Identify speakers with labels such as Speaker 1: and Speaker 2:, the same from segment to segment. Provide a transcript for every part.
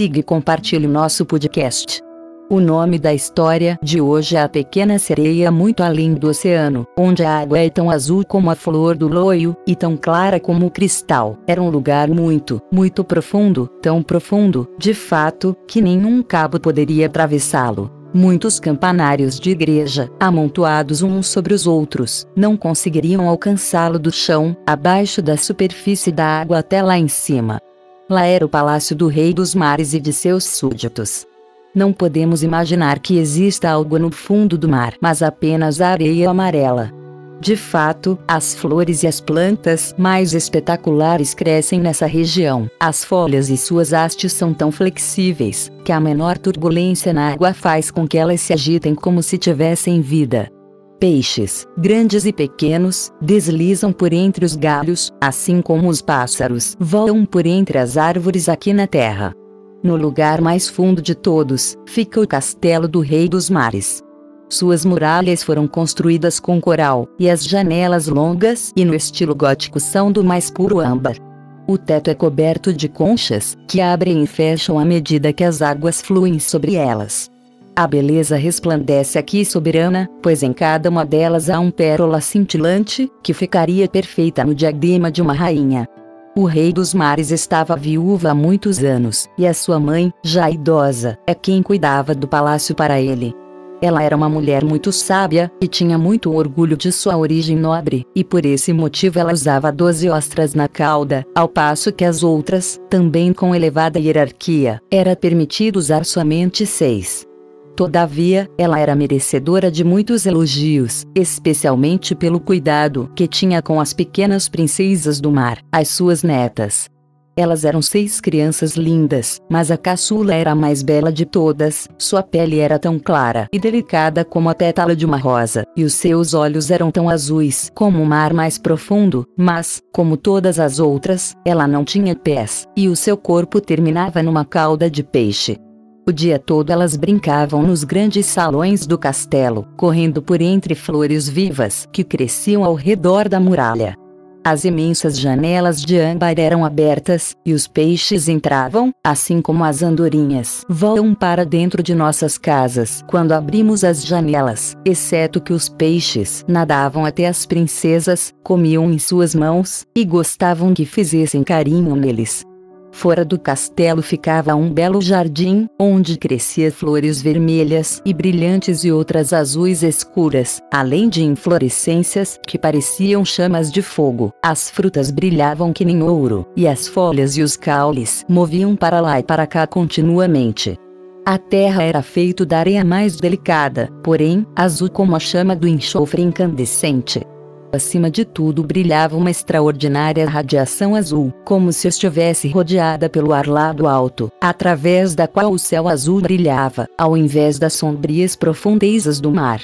Speaker 1: siga e compartilhe nosso podcast. O nome da história de hoje é A Pequena Sereia Muito Além do Oceano, onde a água é tão azul como a flor do loio, e tão clara como o cristal. Era um lugar muito, muito profundo, tão profundo, de fato, que nenhum cabo poderia atravessá-lo. Muitos campanários de igreja, amontoados uns sobre os outros, não conseguiriam alcançá-lo do chão, abaixo da superfície da água até lá em cima. Lá era o palácio do rei dos mares e de seus súditos. Não podemos imaginar que exista algo no fundo do mar, mas apenas a areia amarela. De fato, as flores e as plantas mais espetaculares crescem nessa região. As folhas e suas hastes são tão flexíveis que a menor turbulência na água faz com que elas se agitem como se tivessem vida. Peixes, grandes e pequenos, deslizam por entre os galhos, assim como os pássaros voam por entre as árvores aqui na terra. No lugar mais fundo de todos, fica o castelo do Rei dos Mares. Suas muralhas foram construídas com coral, e as janelas longas e no estilo gótico são do mais puro âmbar. O teto é coberto de conchas, que abrem e fecham à medida que as águas fluem sobre elas. A beleza resplandece aqui soberana, pois em cada uma delas há um pérola cintilante, que ficaria perfeita no diadema de uma rainha. O rei dos mares estava viúva há muitos anos, e a sua mãe, já idosa, é quem cuidava do palácio para ele. Ela era uma mulher muito sábia, e tinha muito orgulho de sua origem nobre, e por esse motivo ela usava doze ostras na cauda, ao passo que as outras, também com elevada hierarquia, era permitido usar somente seis. Todavia, ela era merecedora de muitos elogios, especialmente pelo cuidado que tinha com as pequenas princesas do mar, as suas netas. Elas eram seis crianças lindas, mas a caçula era a mais bela de todas. Sua pele era tão clara e delicada como a pétala de uma rosa, e os seus olhos eram tão azuis como o mar mais profundo, mas, como todas as outras, ela não tinha pés, e o seu corpo terminava numa cauda de peixe. O dia todo elas brincavam nos grandes salões do castelo, correndo por entre flores vivas que cresciam ao redor da muralha. As imensas janelas de âmbar eram abertas, e os peixes entravam, assim como as andorinhas voam para dentro de nossas casas quando abrimos as janelas, exceto que os peixes nadavam até as princesas, comiam em suas mãos, e gostavam que fizessem carinho neles. Fora do castelo ficava um belo jardim, onde crescia flores vermelhas e brilhantes e outras azuis escuras, além de inflorescências que pareciam chamas de fogo. As frutas brilhavam que nem ouro, e as folhas e os caules moviam para lá e para cá continuamente. A terra era feita da areia mais delicada, porém, azul como a chama do enxofre incandescente. Acima de tudo brilhava uma extraordinária radiação azul, como se estivesse rodeada pelo ar lá do alto, através da qual o céu azul brilhava, ao invés das sombrias profundezas do mar.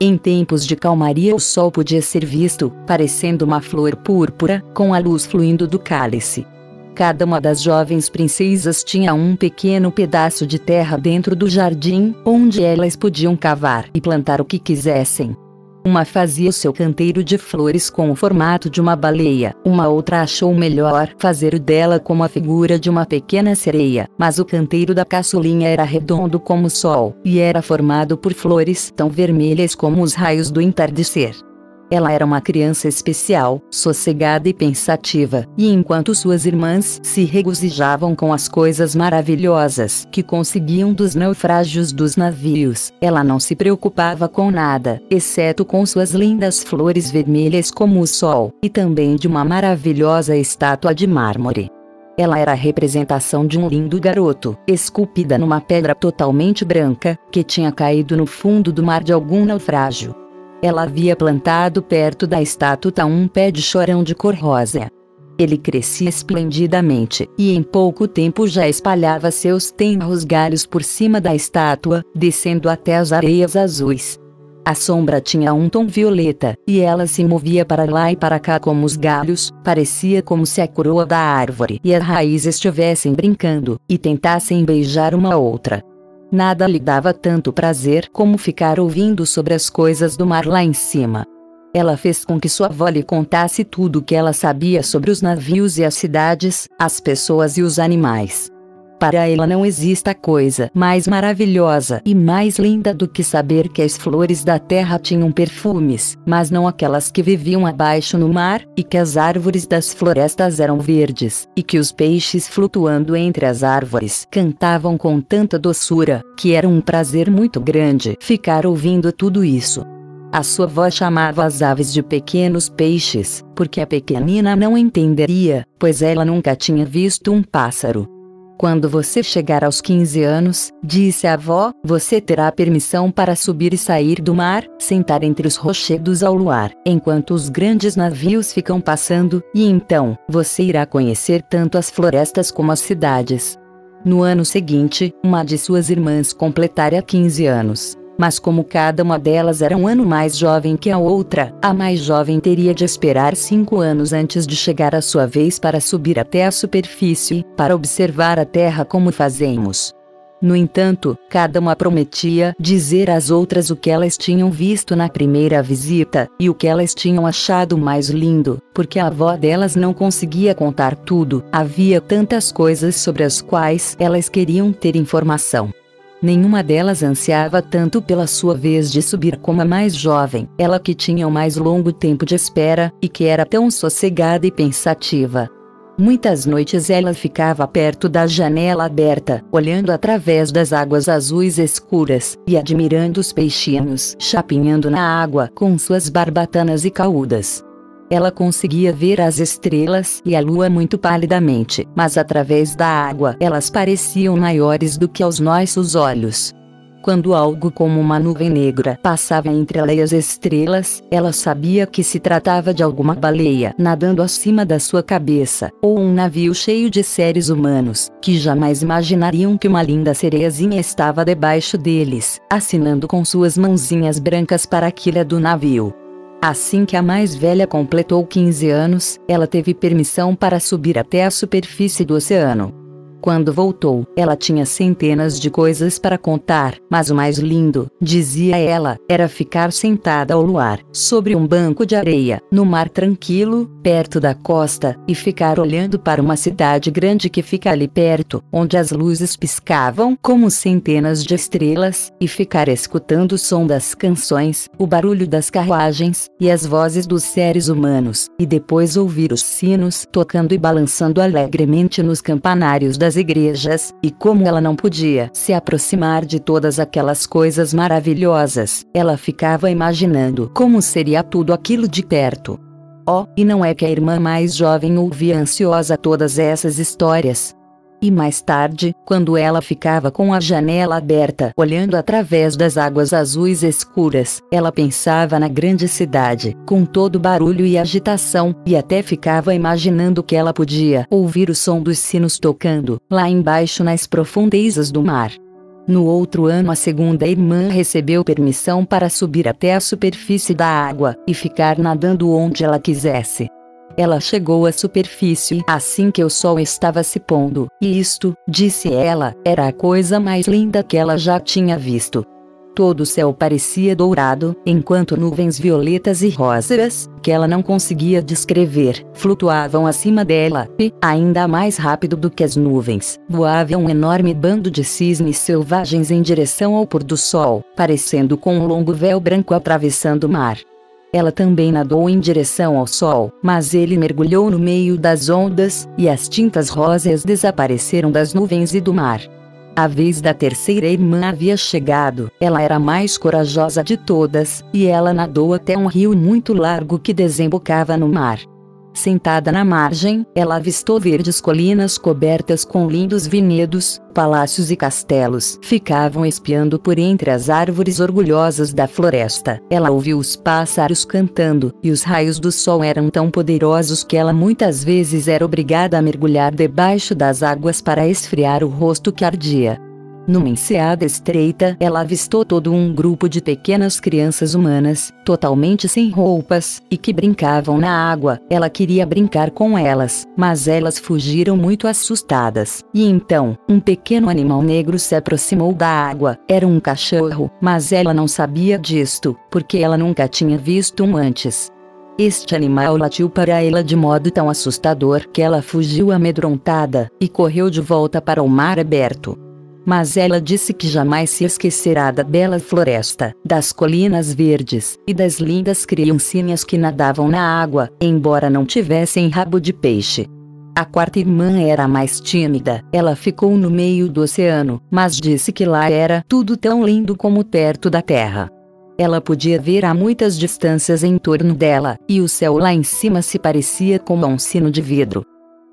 Speaker 1: Em tempos de calmaria o sol podia ser visto, parecendo uma flor púrpura, com a luz fluindo do cálice. Cada uma das jovens princesas tinha um pequeno pedaço de terra dentro do jardim, onde elas podiam cavar e plantar o que quisessem. Uma fazia o seu canteiro de flores com o formato de uma baleia, uma outra achou melhor fazer o dela como a figura de uma pequena sereia, mas o canteiro da caçulinha era redondo como o sol, e era formado por flores tão vermelhas como os raios do entardecer. Ela era uma criança especial, sossegada e pensativa, e enquanto suas irmãs se regozijavam com as coisas maravilhosas que conseguiam dos naufrágios dos navios, ela não se preocupava com nada, exceto com suas lindas flores vermelhas como o sol, e também de uma maravilhosa estátua de mármore. Ela era a representação de um lindo garoto, esculpida numa pedra totalmente branca, que tinha caído no fundo do mar de algum naufrágio. Ela havia plantado perto da estátua um pé de chorão de cor rosa. Ele crescia esplendidamente, e em pouco tempo já espalhava seus tenros galhos por cima da estátua, descendo até as areias azuis. A sombra tinha um tom violeta, e ela se movia para lá e para cá como os galhos, parecia como se a coroa da árvore e a raiz estivessem brincando, e tentassem beijar uma outra. Nada lhe dava tanto prazer como ficar ouvindo sobre as coisas do mar lá em cima. Ela fez com que sua avó lhe contasse tudo o que ela sabia sobre os navios e as cidades, as pessoas e os animais. Para ela não exista coisa mais maravilhosa e mais linda do que saber que as flores da terra tinham perfumes, mas não aquelas que viviam abaixo no mar, e que as árvores das florestas eram verdes, e que os peixes flutuando entre as árvores cantavam com tanta doçura, que era um prazer muito grande ficar ouvindo tudo isso. A sua voz chamava as aves de pequenos peixes, porque a pequenina não entenderia, pois ela nunca tinha visto um pássaro. Quando você chegar aos 15 anos, disse a avó, você terá permissão para subir e sair do mar, sentar entre os rochedos ao luar, enquanto os grandes navios ficam passando, e então, você irá conhecer tanto as florestas como as cidades. No ano seguinte, uma de suas irmãs completara 15 anos. Mas como cada uma delas era um ano mais jovem que a outra, a mais jovem teria de esperar cinco anos antes de chegar a sua vez para subir até a superfície, para observar a Terra como fazemos. No entanto, cada uma prometia dizer às outras o que elas tinham visto na primeira visita, e o que elas tinham achado mais lindo, porque a avó delas não conseguia contar tudo, havia tantas coisas sobre as quais elas queriam ter informação. Nenhuma delas ansiava tanto pela sua vez de subir como a mais jovem, ela que tinha o mais longo tempo de espera, e que era tão sossegada e pensativa. Muitas noites ela ficava perto da janela aberta, olhando através das águas azuis escuras, e admirando os peixinhos chapinhando na água com suas barbatanas e caudas. Ela conseguia ver as estrelas e a lua muito palidamente, mas através da água elas pareciam maiores do que aos nossos olhos. Quando algo como uma nuvem negra passava entre ela e as estrelas, ela sabia que se tratava de alguma baleia nadando acima da sua cabeça, ou um navio cheio de seres humanos, que jamais imaginariam que uma linda sereiazinha estava debaixo deles, assinando com suas mãozinhas brancas para a quilha do navio. Assim que a mais velha completou 15 anos, ela teve permissão para subir até a superfície do oceano. Quando voltou, ela tinha centenas de coisas para contar, mas o mais lindo, dizia ela, era ficar sentada ao luar, sobre um banco de areia, no mar tranquilo, perto da costa, e ficar olhando para uma cidade grande que fica ali perto, onde as luzes piscavam como centenas de estrelas, e ficar escutando o som das canções, o barulho das carruagens, e as vozes dos seres humanos, e depois ouvir os sinos tocando e balançando alegremente nos campanários das igrejas, e como ela não podia se aproximar de todas aquelas coisas maravilhosas, ela ficava imaginando como seria tudo aquilo de perto. Oh, e não é que a irmã mais jovem ouvia ansiosa todas essas histórias, e mais tarde, quando ela ficava com a janela aberta, olhando através das águas azuis escuras, ela pensava na grande cidade, com todo barulho e agitação, e até ficava imaginando que ela podia ouvir o som dos sinos tocando, lá embaixo nas profundezas do mar. No outro ano, a segunda irmã recebeu permissão para subir até a superfície da água e ficar nadando onde ela quisesse. Ela chegou à superfície assim que o sol estava se pondo, e isto, disse ela, era a coisa mais linda que ela já tinha visto. Todo o céu parecia dourado, enquanto nuvens violetas e rosas, que ela não conseguia descrever, flutuavam acima dela, e, ainda mais rápido do que as nuvens, voava um enorme bando de cisnes selvagens em direção ao pôr do sol, parecendo com um longo véu branco atravessando o mar. Ela também nadou em direção ao sol, mas ele mergulhou no meio das ondas, e as tintas rosas desapareceram das nuvens e do mar. A vez da terceira irmã havia chegado, ela era a mais corajosa de todas, e ela nadou até um rio muito largo que desembocava no mar. Sentada na margem, ela avistou verdes colinas cobertas com lindos vinhedos, palácios e castelos. Ficavam espiando por entre as árvores orgulhosas da floresta. Ela ouviu os pássaros cantando, e os raios do sol eram tão poderosos que ela muitas vezes era obrigada a mergulhar debaixo das águas para esfriar o rosto que ardia. Numa enseada estreita, ela avistou todo um grupo de pequenas crianças humanas, totalmente sem roupas, e que brincavam na água. Ela queria brincar com elas, mas elas fugiram muito assustadas. E então, um pequeno animal negro se aproximou da água. Era um cachorro, mas ela não sabia disto, porque ela nunca tinha visto um antes. Este animal latiu para ela de modo tão assustador que ela fugiu amedrontada e correu de volta para o mar aberto. Mas ela disse que jamais se esquecerá da bela floresta, das colinas verdes e das lindas criancinhas que nadavam na água, embora não tivessem rabo de peixe. A quarta irmã era mais tímida, ela ficou no meio do oceano, mas disse que lá era tudo tão lindo como perto da terra. Ela podia ver a muitas distâncias em torno dela, e o céu lá em cima se parecia como um sino de vidro.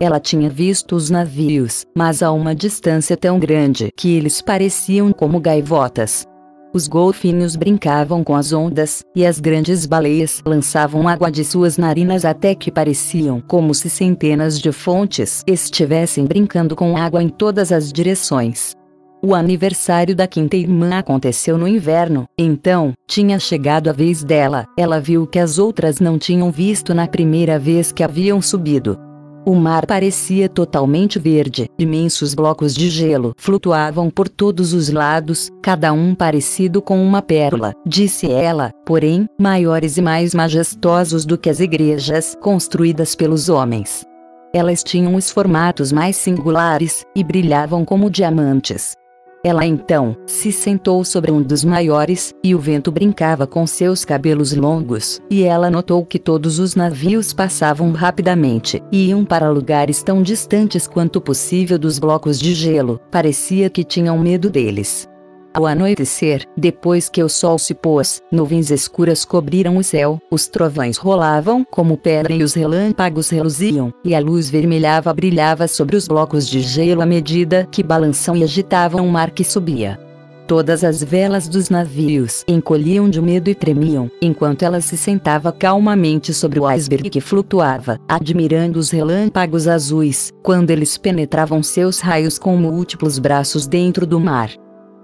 Speaker 1: Ela tinha visto os navios, mas a uma distância tão grande que eles pareciam como gaivotas. Os golfinhos brincavam com as ondas, e as grandes baleias lançavam água de suas narinas até que pareciam como se centenas de fontes estivessem brincando com água em todas as direções. O aniversário da quinta irmã aconteceu no inverno, então, tinha chegado a vez dela. Ela viu que as outras não tinham visto na primeira vez que haviam subido. O mar parecia totalmente verde, imensos blocos de gelo flutuavam por todos os lados, cada um parecido com uma pérola, disse ela, porém, maiores e mais majestosos do que as igrejas construídas pelos homens. Elas tinham os formatos mais singulares, e brilhavam como diamantes. Ela então se sentou sobre um dos maiores, e o vento brincava com seus cabelos longos, e ela notou que todos os navios passavam rapidamente, e iam para lugares tão distantes quanto possível dos blocos de gelo, parecia que tinham medo deles. Ao anoitecer, depois que o sol se pôs, nuvens escuras cobriram o céu, os trovões rolavam como pedra e os relâmpagos reluziam, e a luz vermelhava brilhava sobre os blocos de gelo à medida que balançam e agitavam o mar que subia. Todas as velas dos navios encolhiam de medo e tremiam, enquanto ela se sentava calmamente sobre o iceberg que flutuava, admirando os relâmpagos azuis, quando eles penetravam seus raios com múltiplos braços dentro do mar.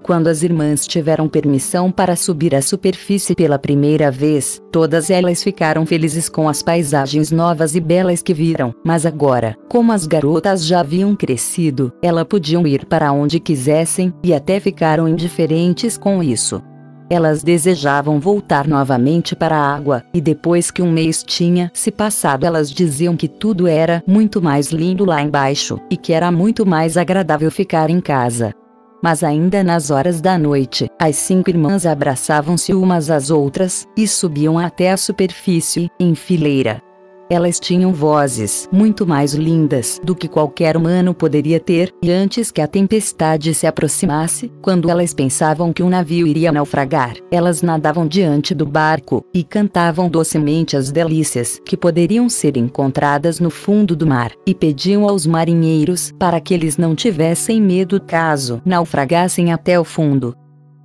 Speaker 1: Quando as irmãs tiveram permissão para subir à superfície pela primeira vez, todas elas ficaram felizes com as paisagens novas e belas que viram, mas agora, como as garotas já haviam crescido, elas podiam ir para onde quisessem, e até ficaram indiferentes com isso. Elas desejavam voltar novamente para a água, e depois que um mês tinha se passado, elas diziam que tudo era muito mais lindo lá embaixo, e que era muito mais agradável ficar em casa. Mas ainda nas horas da noite, as cinco irmãs abraçavam-se umas às outras, e subiam até a superfície, em fileira. Elas tinham vozes muito mais lindas do que qualquer humano poderia ter, e antes que a tempestade se aproximasse, quando elas pensavam que um navio iria naufragar, elas nadavam diante do barco e cantavam docemente as delícias que poderiam ser encontradas no fundo do mar, e pediam aos marinheiros para que eles não tivessem medo caso naufragassem até o fundo.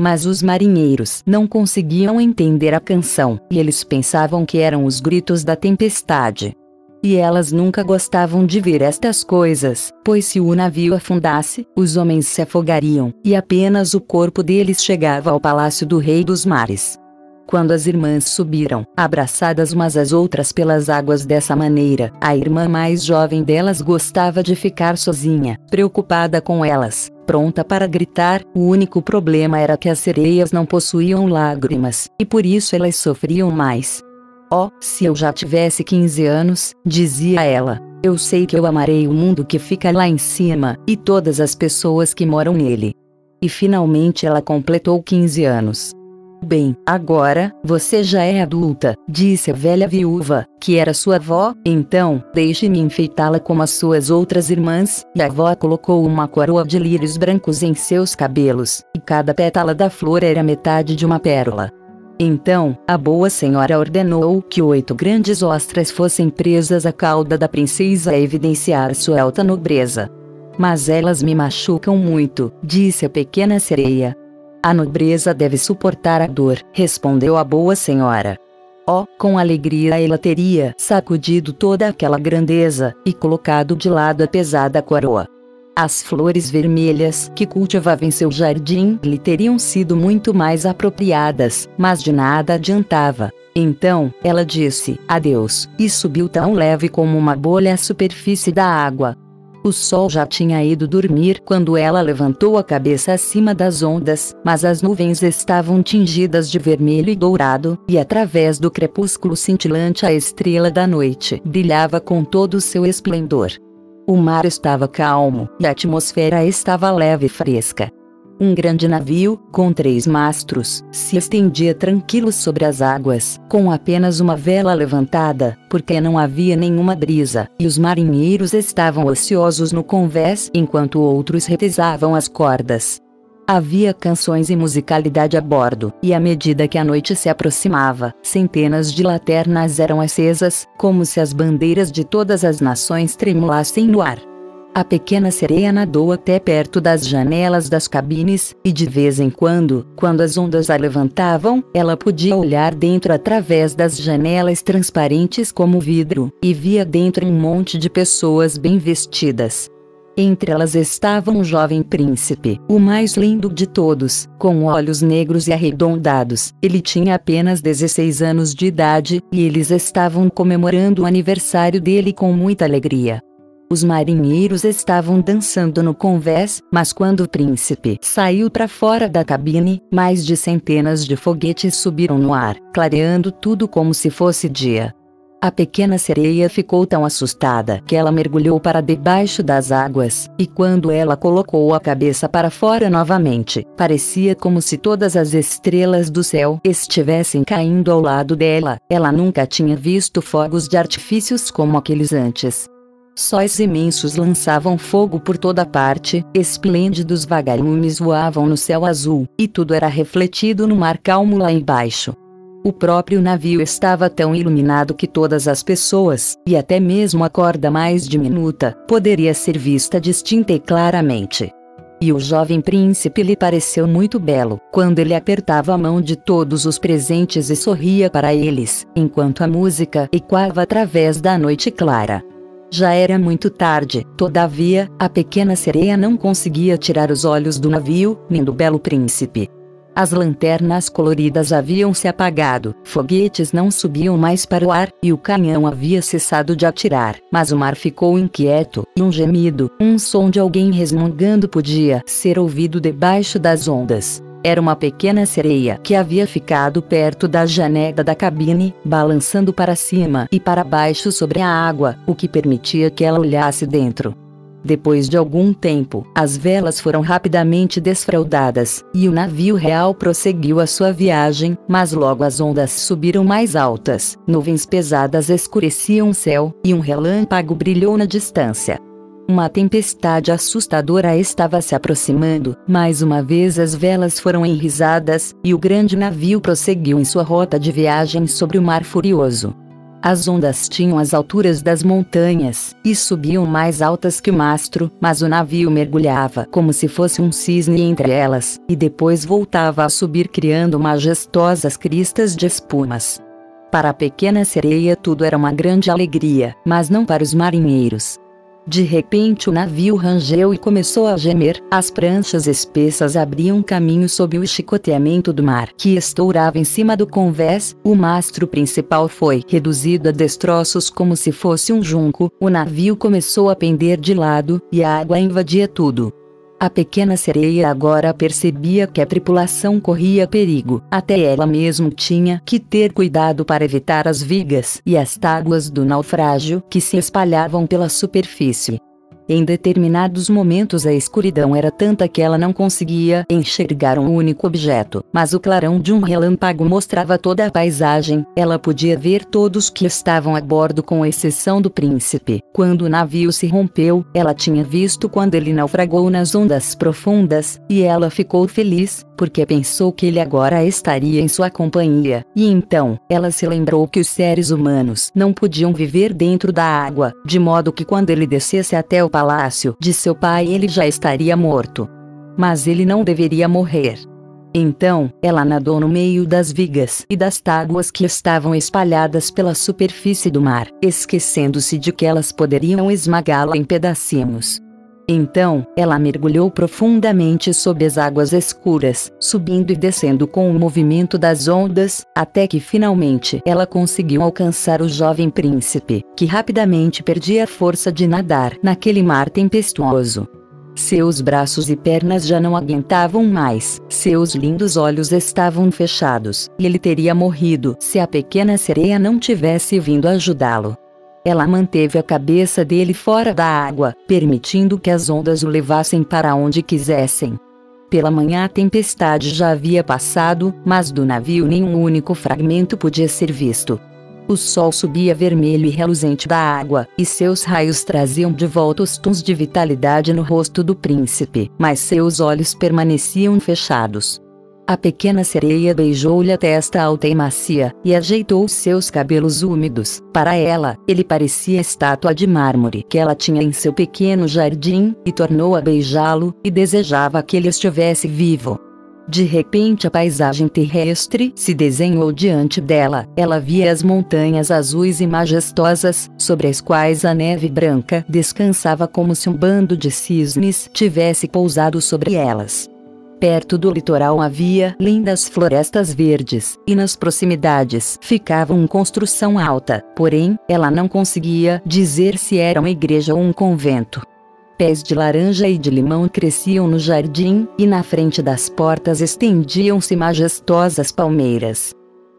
Speaker 1: Mas os marinheiros não conseguiam entender a canção, e eles pensavam que eram os gritos da tempestade. E elas nunca gostavam de ver estas coisas, pois se o navio afundasse, os homens se afogariam, e apenas o corpo deles chegava ao palácio do Rei dos Mares. Quando as irmãs subiram, abraçadas umas às outras pelas águas dessa maneira, a irmã mais jovem delas gostava de ficar sozinha, preocupada com elas, pronta para gritar, o único problema era que as sereias não possuíam lágrimas, e por isso elas sofriam mais. Oh, se eu já tivesse 15 anos, dizia ela, eu sei que eu amarei o mundo que fica lá em cima, e todas as pessoas que moram nele. E finalmente ela completou 15 anos. Bem, agora, você já é adulta, disse a velha viúva, que era sua avó, então, deixe-me enfeitá-la como as suas outras irmãs, e a avó colocou uma coroa de lírios brancos em seus cabelos, e cada pétala da flor era metade de uma pérola. Então, a boa senhora ordenou que oito grandes ostras fossem presas à cauda da princesa a evidenciar sua alta nobreza. Mas elas me machucam muito, disse a pequena sereia, a nobreza deve suportar a dor, respondeu a boa senhora. Oh, com alegria ela teria sacudido toda aquela grandeza e colocado de lado a pesada coroa. As flores vermelhas que cultivava em seu jardim lhe teriam sido muito mais apropriadas, mas de nada adiantava. Então, ela disse adeus, e subiu tão leve como uma bolha à superfície da água. O sol já tinha ido dormir quando ela levantou a cabeça acima das ondas, mas as nuvens estavam tingidas de vermelho e dourado, e através do crepúsculo cintilante a estrela da noite brilhava com todo o seu esplendor. O mar estava calmo, e a atmosfera estava leve e fresca. Um grande navio, com três mastros, se estendia tranquilo sobre as águas, com apenas uma vela levantada, porque não havia nenhuma brisa, e os marinheiros estavam ociosos no convés enquanto outros retesavam as cordas. Havia canções e musicalidade a bordo, e à medida que a noite se aproximava, centenas de lanternas eram acesas, como se as bandeiras de todas as nações tremulassem no ar. A pequena sereia nadou até perto das janelas das cabines, e de vez em quando, quando as ondas a levantavam, ela podia olhar dentro através das janelas transparentes como vidro, e via dentro um monte de pessoas bem vestidas. Entre elas estava um jovem príncipe, o mais lindo de todos, com olhos negros e arredondados. Ele tinha apenas 16 anos de idade, e eles estavam comemorando o aniversário dele com muita alegria. Os marinheiros estavam dançando no convés, mas quando o príncipe saiu para fora da cabine, mais de centenas de foguetes subiram no ar, clareando tudo como se fosse dia. A pequena sereia ficou tão assustada que ela mergulhou para debaixo das águas, e quando ela colocou a cabeça para fora novamente, parecia como se todas as estrelas do céu estivessem caindo ao lado dela. Ela nunca tinha visto fogos de artifícios como aqueles antes. Sóis imensos lançavam fogo por toda parte, esplêndidos vagalumes voavam no céu azul, e tudo era refletido no mar calmo lá embaixo. O próprio navio estava tão iluminado que todas as pessoas, e até mesmo a corda mais diminuta, poderia ser vista distinta e claramente. E o jovem príncipe lhe pareceu muito belo, quando ele apertava a mão de todos os presentes e sorria para eles, enquanto a música ecoava através da noite clara. Já era muito tarde, todavia, a pequena sereia não conseguia tirar os olhos do navio, nem do belo príncipe. As lanternas coloridas haviam se apagado, foguetes não subiam mais para o ar, e o canhão havia cessado de atirar, mas o mar ficou inquieto, e um gemido, um som de alguém resmungando podia ser ouvido debaixo das ondas. Era uma pequena sereia que havia ficado perto da janela da cabine, balançando para cima e para baixo sobre a água, o que permitia que ela olhasse dentro. Depois de algum tempo, as velas foram rapidamente desfraldadas, e o navio real prosseguiu a sua viagem, mas logo as ondas subiram mais altas, nuvens pesadas escureciam o céu, e um relâmpago brilhou na distância. Uma tempestade assustadora estava se aproximando, mais uma vez as velas foram enrisadas, e o grande navio prosseguiu em sua rota de viagem sobre o mar furioso. As ondas tinham as alturas das montanhas, e subiam mais altas que o mastro, mas o navio mergulhava como se fosse um cisne entre elas, e depois voltava a subir criando majestosas cristas de espumas. Para a pequena sereia tudo era uma grande alegria, mas não para os marinheiros. De repente o navio rangeu e começou a gemer, as pranchas espessas abriam caminho sob o chicoteamento do mar que estourava em cima do convés, o mastro principal foi reduzido a destroços como se fosse um junco, o navio começou a pender de lado, e a água invadia tudo. A pequena sereia agora percebia que a tripulação corria perigo, até ela mesmo tinha que ter cuidado para evitar as vigas e as tábuas do naufrágio que se espalhavam pela superfície. Em determinados momentos a escuridão era tanta que ela não conseguia enxergar um único objeto, mas o clarão de um relâmpago mostrava toda a paisagem, ela podia ver todos que estavam a bordo com exceção do príncipe. Quando o navio se rompeu, ela tinha visto quando ele naufragou nas ondas profundas, e ela ficou feliz, porque pensou que ele agora estaria em sua companhia. E então, ela se lembrou que os seres humanos não podiam viver dentro da água, de modo que quando ele descesse até o palácio de seu pai ele já estaria morto. Mas ele não deveria morrer. Então, ela nadou no meio das vigas e das tábuas que estavam espalhadas pela superfície do mar, esquecendo-se de que elas poderiam esmagá-la em pedacinhos. Então, ela mergulhou profundamente sob as águas escuras, subindo e descendo com o movimento das ondas, até que finalmente ela conseguiu alcançar o jovem príncipe, que rapidamente perdia a força de nadar naquele mar tempestuoso. Seus braços e pernas já não aguentavam mais, seus lindos olhos estavam fechados, e ele teria morrido se a pequena sereia não tivesse vindo ajudá-lo. Ela manteve a cabeça dele fora da água, permitindo que as ondas o levassem para onde quisessem. Pela manhã a tempestade já havia passado, mas do navio nenhum único fragmento podia ser visto. O sol subia vermelho e reluzente da água, e seus raios traziam de volta os tons de vitalidade no rosto do príncipe, mas seus olhos permaneciam fechados. A pequena sereia beijou-lhe a testa alta e macia, e ajeitou seus cabelos úmidos. Para ela, ele parecia estátua de mármore que ela tinha em seu pequeno jardim, e tornou a beijá-lo, e desejava que ele estivesse vivo. De repente a paisagem terrestre se desenhou diante dela. Ela via as montanhas azuis e majestosas, sobre as quais a neve branca descansava como se um bando de cisnes tivesse pousado sobre elas. Perto do litoral havia lindas florestas verdes, e nas proximidades ficava uma construção alta, porém, ela não conseguia dizer se era uma igreja ou um convento. Pés de laranja e de limão cresciam no jardim, e na frente das portas estendiam-se majestosas palmeiras.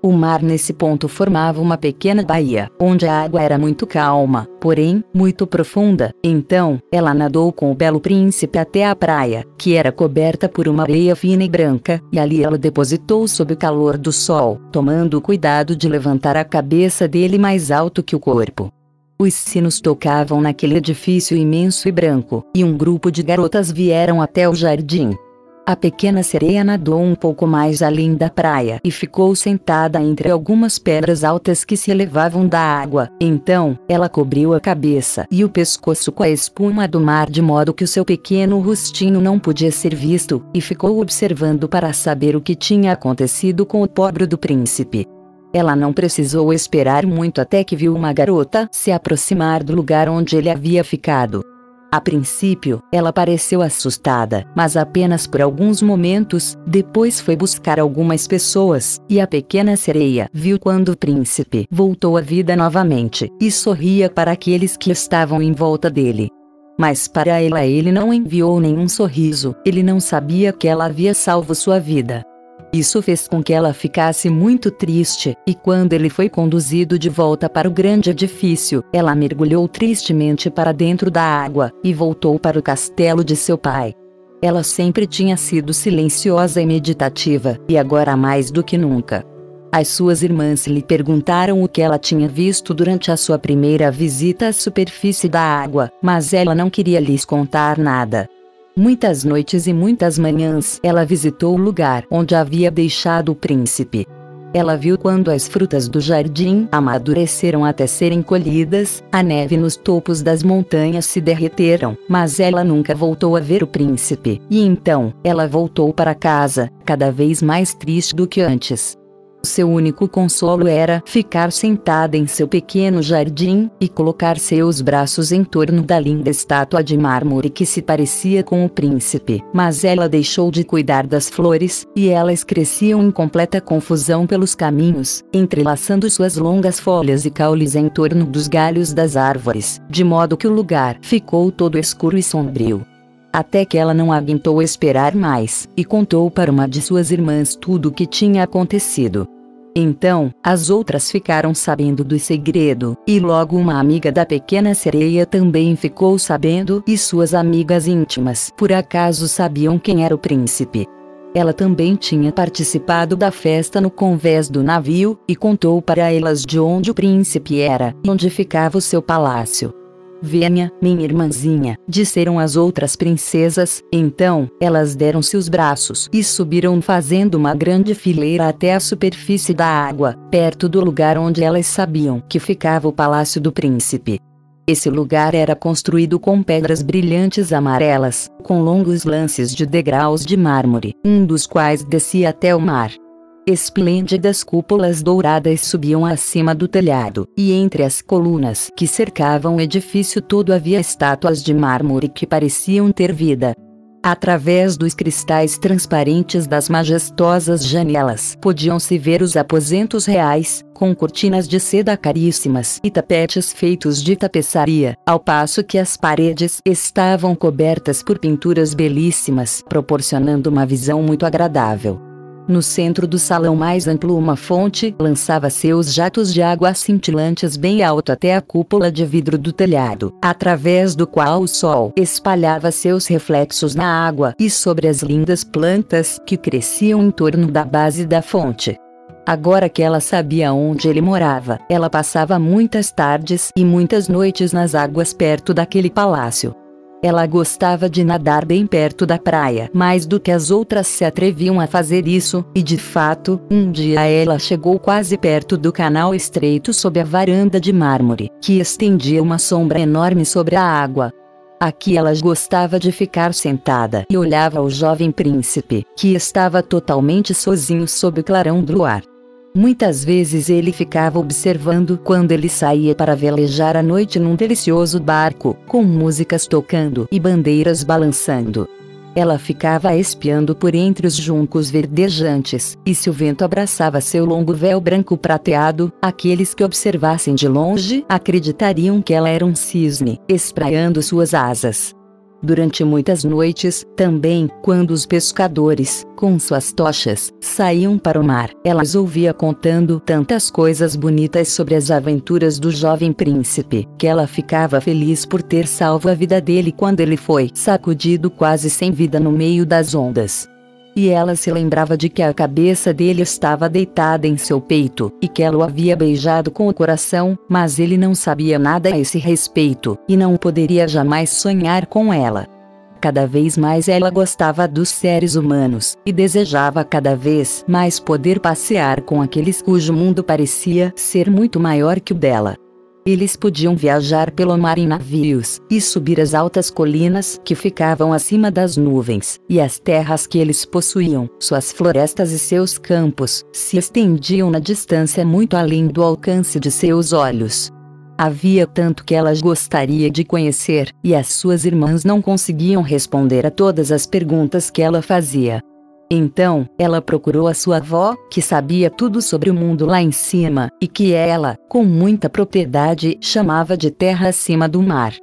Speaker 1: O mar nesse ponto formava uma pequena baía, onde a água era muito calma, porém, muito profunda. Então, ela nadou com o belo príncipe até a praia, que era coberta por uma areia fina e branca, e ali ela depositou sob o calor do sol, tomando o cuidado de levantar a cabeça dele mais alto que o corpo. Os sinos tocavam naquele edifício imenso e branco, e um grupo de garotas vieram até o jardim. A pequena sereia nadou um pouco mais além da praia e ficou sentada entre algumas pedras altas que se elevavam da água. Então, ela cobriu a cabeça e o pescoço com a espuma do mar de modo que o seu pequeno rostinho não podia ser visto, e ficou observando para saber o que tinha acontecido com o pobre do príncipe. Ela não precisou esperar muito até que viu uma garota se aproximar do lugar onde ele havia ficado. A princípio, ela pareceu assustada, mas apenas por alguns momentos, depois foi buscar algumas pessoas, e a pequena sereia viu quando o príncipe voltou à vida novamente, e sorria para aqueles que estavam em volta dele. Mas para ela ele não enviou nenhum sorriso, ele não sabia que ela havia salvo sua vida. Isso fez com que ela ficasse muito triste, e quando ele foi conduzido de volta para o grande edifício, ela mergulhou tristemente para dentro da água, e voltou para o castelo de seu pai. Ela sempre tinha sido silenciosa e meditativa, e agora mais do que nunca. As suas irmãs lhe perguntaram o que ela tinha visto durante a sua primeira visita à superfície da água, mas ela não queria lhes contar nada. Muitas noites e muitas manhãs ela visitou o lugar onde havia deixado o príncipe. Ela viu quando as frutas do jardim amadureceram até serem colhidas, a neve nos topos das montanhas se derreteram, mas ela nunca voltou a ver o príncipe. E então, ela voltou para casa, cada vez mais triste do que antes. Seu único consolo era ficar sentada em seu pequeno jardim e colocar seus braços em torno da linda estátua de mármore que se parecia com o príncipe. Mas ela deixou de cuidar das flores, e elas cresciam em completa confusão pelos caminhos, entrelaçando suas longas folhas e caules em torno dos galhos das árvores, de modo que o lugar ficou todo escuro e sombrio até que ela não aguentou esperar mais, e contou para uma de suas irmãs tudo o que tinha acontecido. Então, as outras ficaram sabendo do segredo, e logo uma amiga da pequena sereia também ficou sabendo, e suas amigas íntimas por acaso sabiam quem era o príncipe. Ela também tinha participado da festa no convés do navio, e contou para elas de onde o príncipe era e onde ficava o seu palácio. Venha, minha irmãzinha, disseram as outras princesas. Então, elas deram-se os braços e subiram fazendo uma grande fileira até a superfície da água, perto do lugar onde elas sabiam que ficava o palácio do príncipe. Esse lugar era construído com pedras brilhantes amarelas, com longos lances de degraus de mármore, um dos quais descia até o mar. Esplêndidas cúpulas douradas subiam acima do telhado, e entre as colunas que cercavam o edifício todo havia estátuas de mármore que pareciam ter vida. Através dos cristais transparentes das majestosas janelas podiam-se ver os aposentos reais, com cortinas de seda caríssimas e tapetes feitos de tapeçaria, ao passo que as paredes estavam cobertas por pinturas belíssimas, proporcionando uma visão muito agradável. No centro do salão mais amplo, uma fonte lançava seus jatos de água cintilantes bem alto até a cúpula de vidro do telhado, através do qual o sol espalhava seus reflexos na água e sobre as lindas plantas que cresciam em torno da base da fonte. Agora que ela sabia onde ele morava, ela passava muitas tardes e muitas noites nas águas perto daquele palácio. Ela gostava de nadar bem perto da praia, mais do que as outras se atreviam a fazer isso, e de fato, um dia ela chegou quase perto do canal estreito sob a varanda de mármore, que estendia uma sombra enorme sobre a água. Aqui ela gostava de ficar sentada e olhava o jovem príncipe, que estava totalmente sozinho sob o clarão do luar. Muitas vezes ele ficava observando quando ele saía para velejar à noite num delicioso barco, com músicas tocando e bandeiras balançando. Ela ficava espiando por entre os juncos verdejantes, e se o vento abraçava seu longo véu branco prateado, aqueles que observassem de longe acreditariam que ela era um cisne, espraiando suas asas. Durante muitas noites, também, quando os pescadores, com suas tochas, saíam para o mar, elas ouvia contando tantas coisas bonitas sobre as aventuras do jovem príncipe, que ela ficava feliz por ter salvo a vida dele quando ele foi sacudido quase sem vida no meio das ondas. E ela se lembrava de que a cabeça dele estava deitada em seu peito, e que ela o havia beijado com o coração, mas ele não sabia nada a esse respeito, e não poderia jamais sonhar com ela. Cada vez mais ela gostava dos seres humanos, e desejava cada vez mais poder passear com aqueles cujo mundo parecia ser muito maior que o dela. Eles podiam viajar pelo mar em navios, e subir as altas colinas que ficavam acima das nuvens, e as terras que eles possuíam, suas florestas e seus campos, se estendiam na distância muito além do alcance de seus olhos. Havia tanto que ela gostaria de conhecer, e as suas irmãs não conseguiam responder a todas as perguntas que ela fazia. Então, ela procurou a sua avó, que sabia tudo sobre o mundo lá em cima, e que ela, com muita propriedade, chamava de terra acima do mar.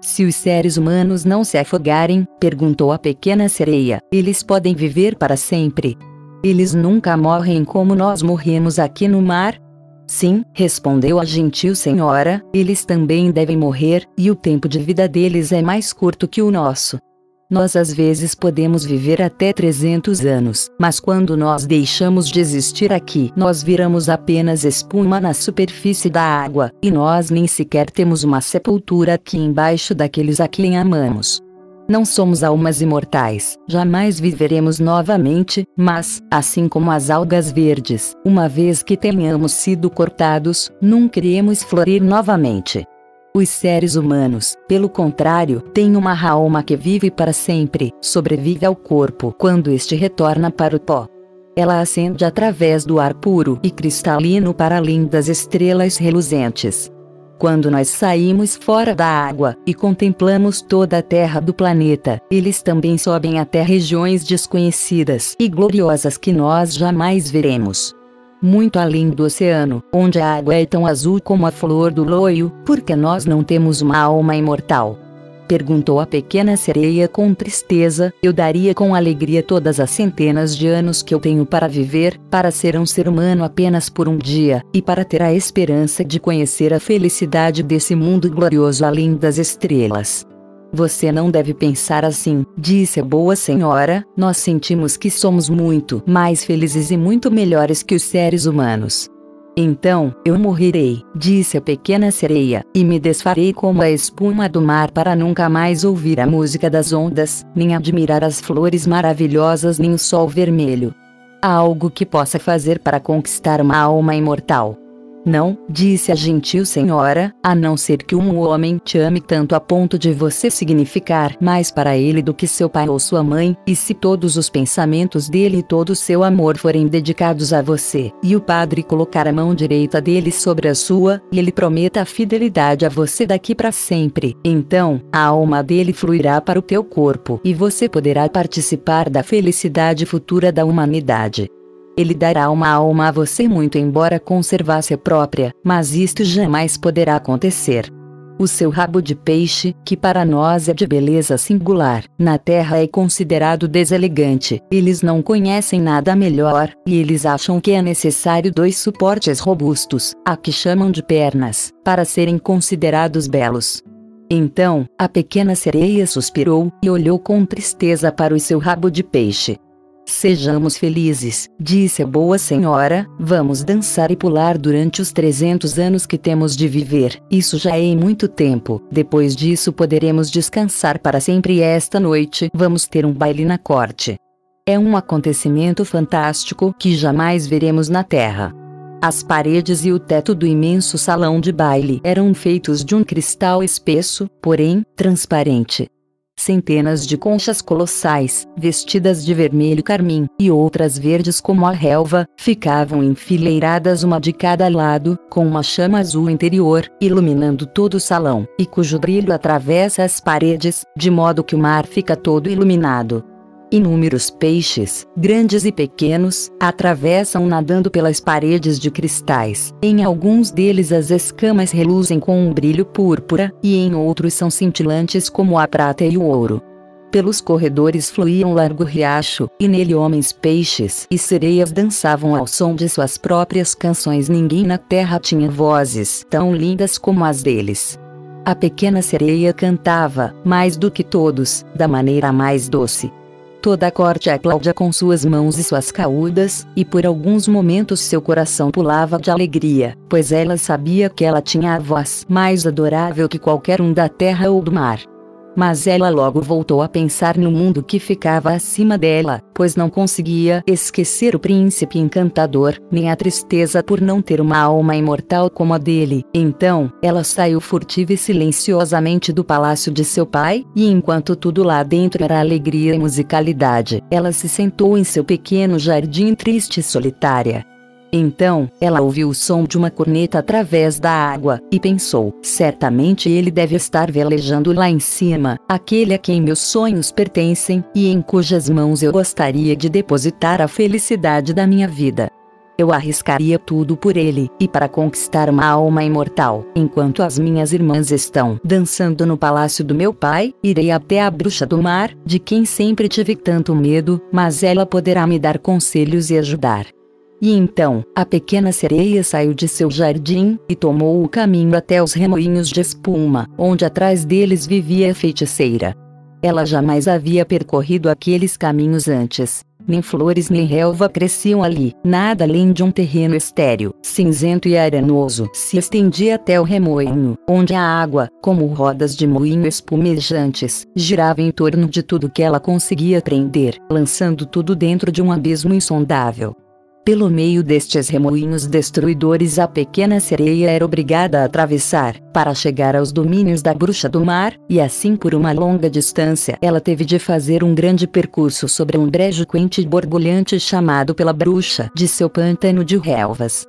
Speaker 1: Se os seres humanos não se afogarem, perguntou a pequena sereia, eles podem viver para sempre. Eles nunca morrem como nós morremos aqui no mar? Sim, respondeu a gentil senhora, eles também devem morrer, e o tempo de vida deles é mais curto que o nosso. Nós às vezes podemos viver até 300 anos, mas quando nós deixamos de existir aqui, nós viramos apenas espuma na superfície da água, e nós nem sequer temos uma sepultura aqui embaixo daqueles a quem amamos. Não somos almas imortais, jamais viveremos novamente, mas, assim como as algas verdes, uma vez que tenhamos sido cortados, nunca iremos florir novamente. Os seres humanos, pelo contrário, têm uma alma que vive para sempre, sobrevive ao corpo quando este retorna para o pó. Ela ascende através do ar puro e cristalino para além das estrelas reluzentes. Quando nós saímos fora da água e contemplamos toda a terra do planeta, eles também sobem até regiões desconhecidas e gloriosas que nós jamais veremos muito além do oceano, onde a água é tão azul como a flor do loio, porque nós não temos uma alma imortal? Perguntou a pequena sereia com tristeza. Eu daria com alegria todas as centenas de anos que eu tenho para viver, para ser um ser humano apenas por um dia, e para ter a esperança de conhecer a felicidade desse mundo glorioso além das estrelas. Você não deve pensar assim, disse a boa senhora. Nós sentimos que somos muito mais felizes e muito melhores que os seres humanos. Então, eu morrerei, disse a pequena sereia, e me desfarei como a espuma do mar para nunca mais ouvir a música das ondas, nem admirar as flores maravilhosas nem o sol vermelho. Há algo que possa fazer para conquistar uma alma imortal. Não, disse a gentil senhora, a não ser que um homem te ame tanto a ponto de você significar mais para ele do que seu pai ou sua mãe, e se todos os pensamentos dele e todo o seu amor forem dedicados a você, e o padre colocar a mão direita dele sobre a sua, e ele prometa a fidelidade a você daqui para sempre, então, a alma dele fluirá para o teu corpo e você poderá participar da felicidade futura da humanidade. Ele dará uma alma a você muito embora conservasse a própria, mas isto jamais poderá acontecer. O seu rabo de peixe, que para nós é de beleza singular, na terra é considerado deselegante. Eles não conhecem nada melhor, e eles acham que é necessário dois suportes robustos, a que chamam de pernas, para serem considerados belos. Então, a pequena sereia suspirou e olhou com tristeza para o seu rabo de peixe. Sejamos felizes, disse a boa senhora, vamos dançar e pular durante os 300 anos que temos de viver, isso já é em muito tempo, depois disso poderemos descansar para sempre e esta noite vamos ter um baile na corte. É um acontecimento fantástico que jamais veremos na Terra. As paredes e o teto do imenso salão de baile eram feitos de um cristal espesso, porém, transparente. Centenas de conchas colossais, vestidas de vermelho carmim, e outras verdes como a relva, ficavam enfileiradas uma de cada lado, com uma chama azul interior, iluminando todo o salão, e cujo brilho atravessa as paredes, de modo que o mar fica todo iluminado. Inúmeros peixes, grandes e pequenos, atravessam nadando pelas paredes de cristais. Em alguns deles as escamas reluzem com um brilho púrpura, e em outros são cintilantes como a prata e o ouro. Pelos corredores fluía um largo riacho, e nele homens peixes e sereias dançavam ao som de suas próprias canções. Ninguém na terra tinha vozes tão lindas como as deles. A pequena sereia cantava, mais do que todos, da maneira mais doce toda a corte a Cláudia com suas mãos e suas caúdas, e por alguns momentos seu coração pulava de alegria, pois ela sabia que ela tinha a voz mais adorável que qualquer um da terra ou do mar. Mas ela logo voltou a pensar no mundo que ficava acima dela, pois não conseguia esquecer o príncipe encantador, nem a tristeza por não ter uma alma imortal como a dele. Então, ela saiu furtiva e silenciosamente do palácio de seu pai, e enquanto tudo lá dentro era alegria e musicalidade, ela se sentou em seu pequeno jardim triste e solitária. Então, ela ouviu o som de uma corneta através da água, e pensou: certamente ele deve estar velejando lá em cima, aquele a quem meus sonhos pertencem, e em cujas mãos eu gostaria de depositar a felicidade da minha vida. Eu arriscaria tudo por ele, e para conquistar uma alma imortal, enquanto as minhas irmãs estão dançando no palácio do meu pai, irei até a bruxa do mar, de quem sempre tive tanto medo, mas ela poderá me dar conselhos e ajudar. E então, a pequena sereia saiu de seu jardim, e tomou o caminho até os remoinhos de espuma, onde atrás deles vivia a feiticeira. Ela jamais havia percorrido aqueles caminhos antes. Nem flores nem relva cresciam ali, nada além de um terreno estéril, cinzento e arenoso, se estendia até o remoinho, onde a água, como rodas de moinho espumejantes, girava em torno de tudo que ela conseguia prender, lançando tudo dentro de um abismo insondável. Pelo meio destes remoinhos destruidores a pequena sereia era obrigada a atravessar, para chegar aos domínios da bruxa do mar, e assim por uma longa distância ela teve de fazer um grande percurso sobre um brejo quente e borbulhante chamado pela bruxa de seu pântano de relvas.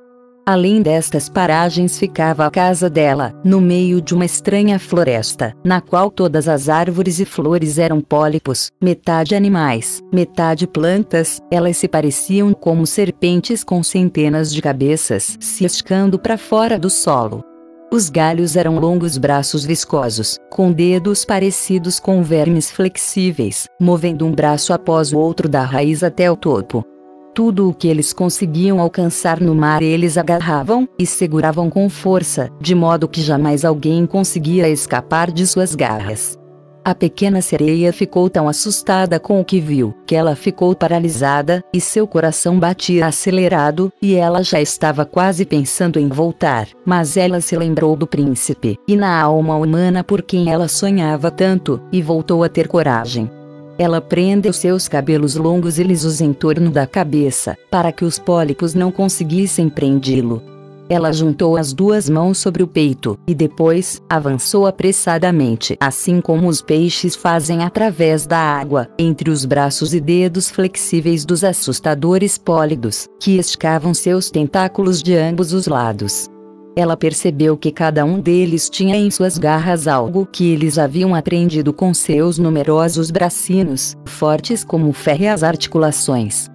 Speaker 1: Além destas paragens ficava a casa dela, no meio de uma estranha floresta, na qual todas as árvores e flores eram pólipos, metade animais, metade plantas, elas se pareciam como serpentes com centenas de cabeças se esticando para fora do solo. Os galhos eram longos braços viscosos, com dedos parecidos com vermes flexíveis, movendo um braço após o outro da raiz até o topo. Tudo o que eles conseguiam alcançar no mar eles agarravam e seguravam com força, de modo que jamais alguém conseguia escapar de suas garras. A pequena sereia ficou tão assustada com o que viu, que ela ficou paralisada, e seu coração batia acelerado, e ela já estava quase pensando em voltar, mas ela se lembrou do príncipe, e na alma humana por quem ela sonhava tanto, e voltou a ter coragem. Ela prende os seus cabelos longos e lisos em torno da cabeça, para que os pólipos não conseguissem prendê-lo. Ela juntou as duas mãos sobre o peito, e depois, avançou apressadamente, assim como os peixes fazem através da água, entre os braços e dedos flexíveis dos assustadores pólidos, que esticavam seus tentáculos de ambos os lados. Ela percebeu que cada um deles tinha em suas garras algo que eles haviam aprendido com seus numerosos bracinos, fortes como férreas articulações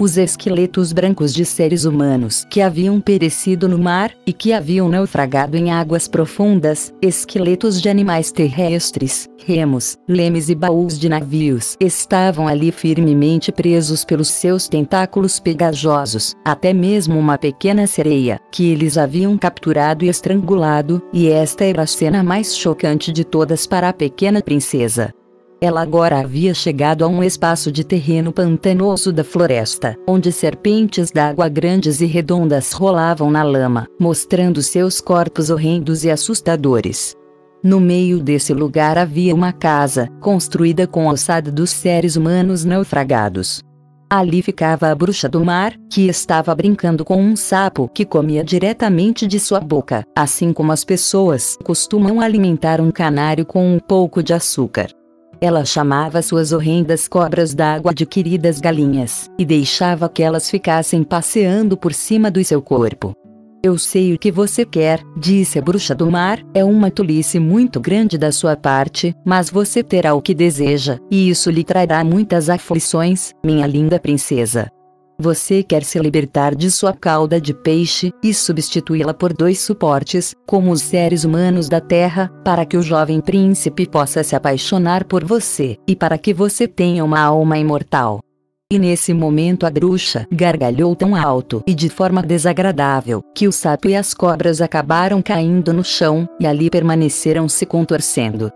Speaker 1: os esqueletos brancos de seres humanos que haviam perecido no mar, e que haviam naufragado em águas profundas, esqueletos de animais terrestres, remos, lemes e baús de navios, estavam ali firmemente presos pelos seus tentáculos pegajosos, até mesmo uma pequena sereia, que eles haviam capturado e estrangulado, e esta era a cena mais chocante de todas para a pequena princesa. Ela agora havia chegado a um espaço de terreno pantanoso da floresta, onde serpentes d'água grandes e redondas rolavam na lama, mostrando seus corpos horrendos e assustadores. No meio desse lugar havia uma casa, construída com a ossada dos seres humanos naufragados. Ali ficava a bruxa do mar, que estava brincando com um sapo que comia diretamente de sua boca, assim como as pessoas costumam alimentar um canário com um pouco de açúcar. Ela chamava suas horrendas cobras d'água de queridas galinhas, e deixava que elas ficassem passeando por cima do seu corpo. Eu sei o que você quer, disse a bruxa do mar, é uma tolice muito grande da sua parte, mas você terá o que deseja, e isso lhe trará muitas aflições, minha linda princesa. Você quer se libertar de sua cauda de peixe e substituí-la por dois suportes, como os seres humanos da Terra, para que o jovem príncipe possa se apaixonar por você e para que você tenha uma alma imortal. E nesse momento a bruxa gargalhou tão alto e de forma desagradável que o sapo e as cobras acabaram caindo no chão e ali permaneceram se contorcendo.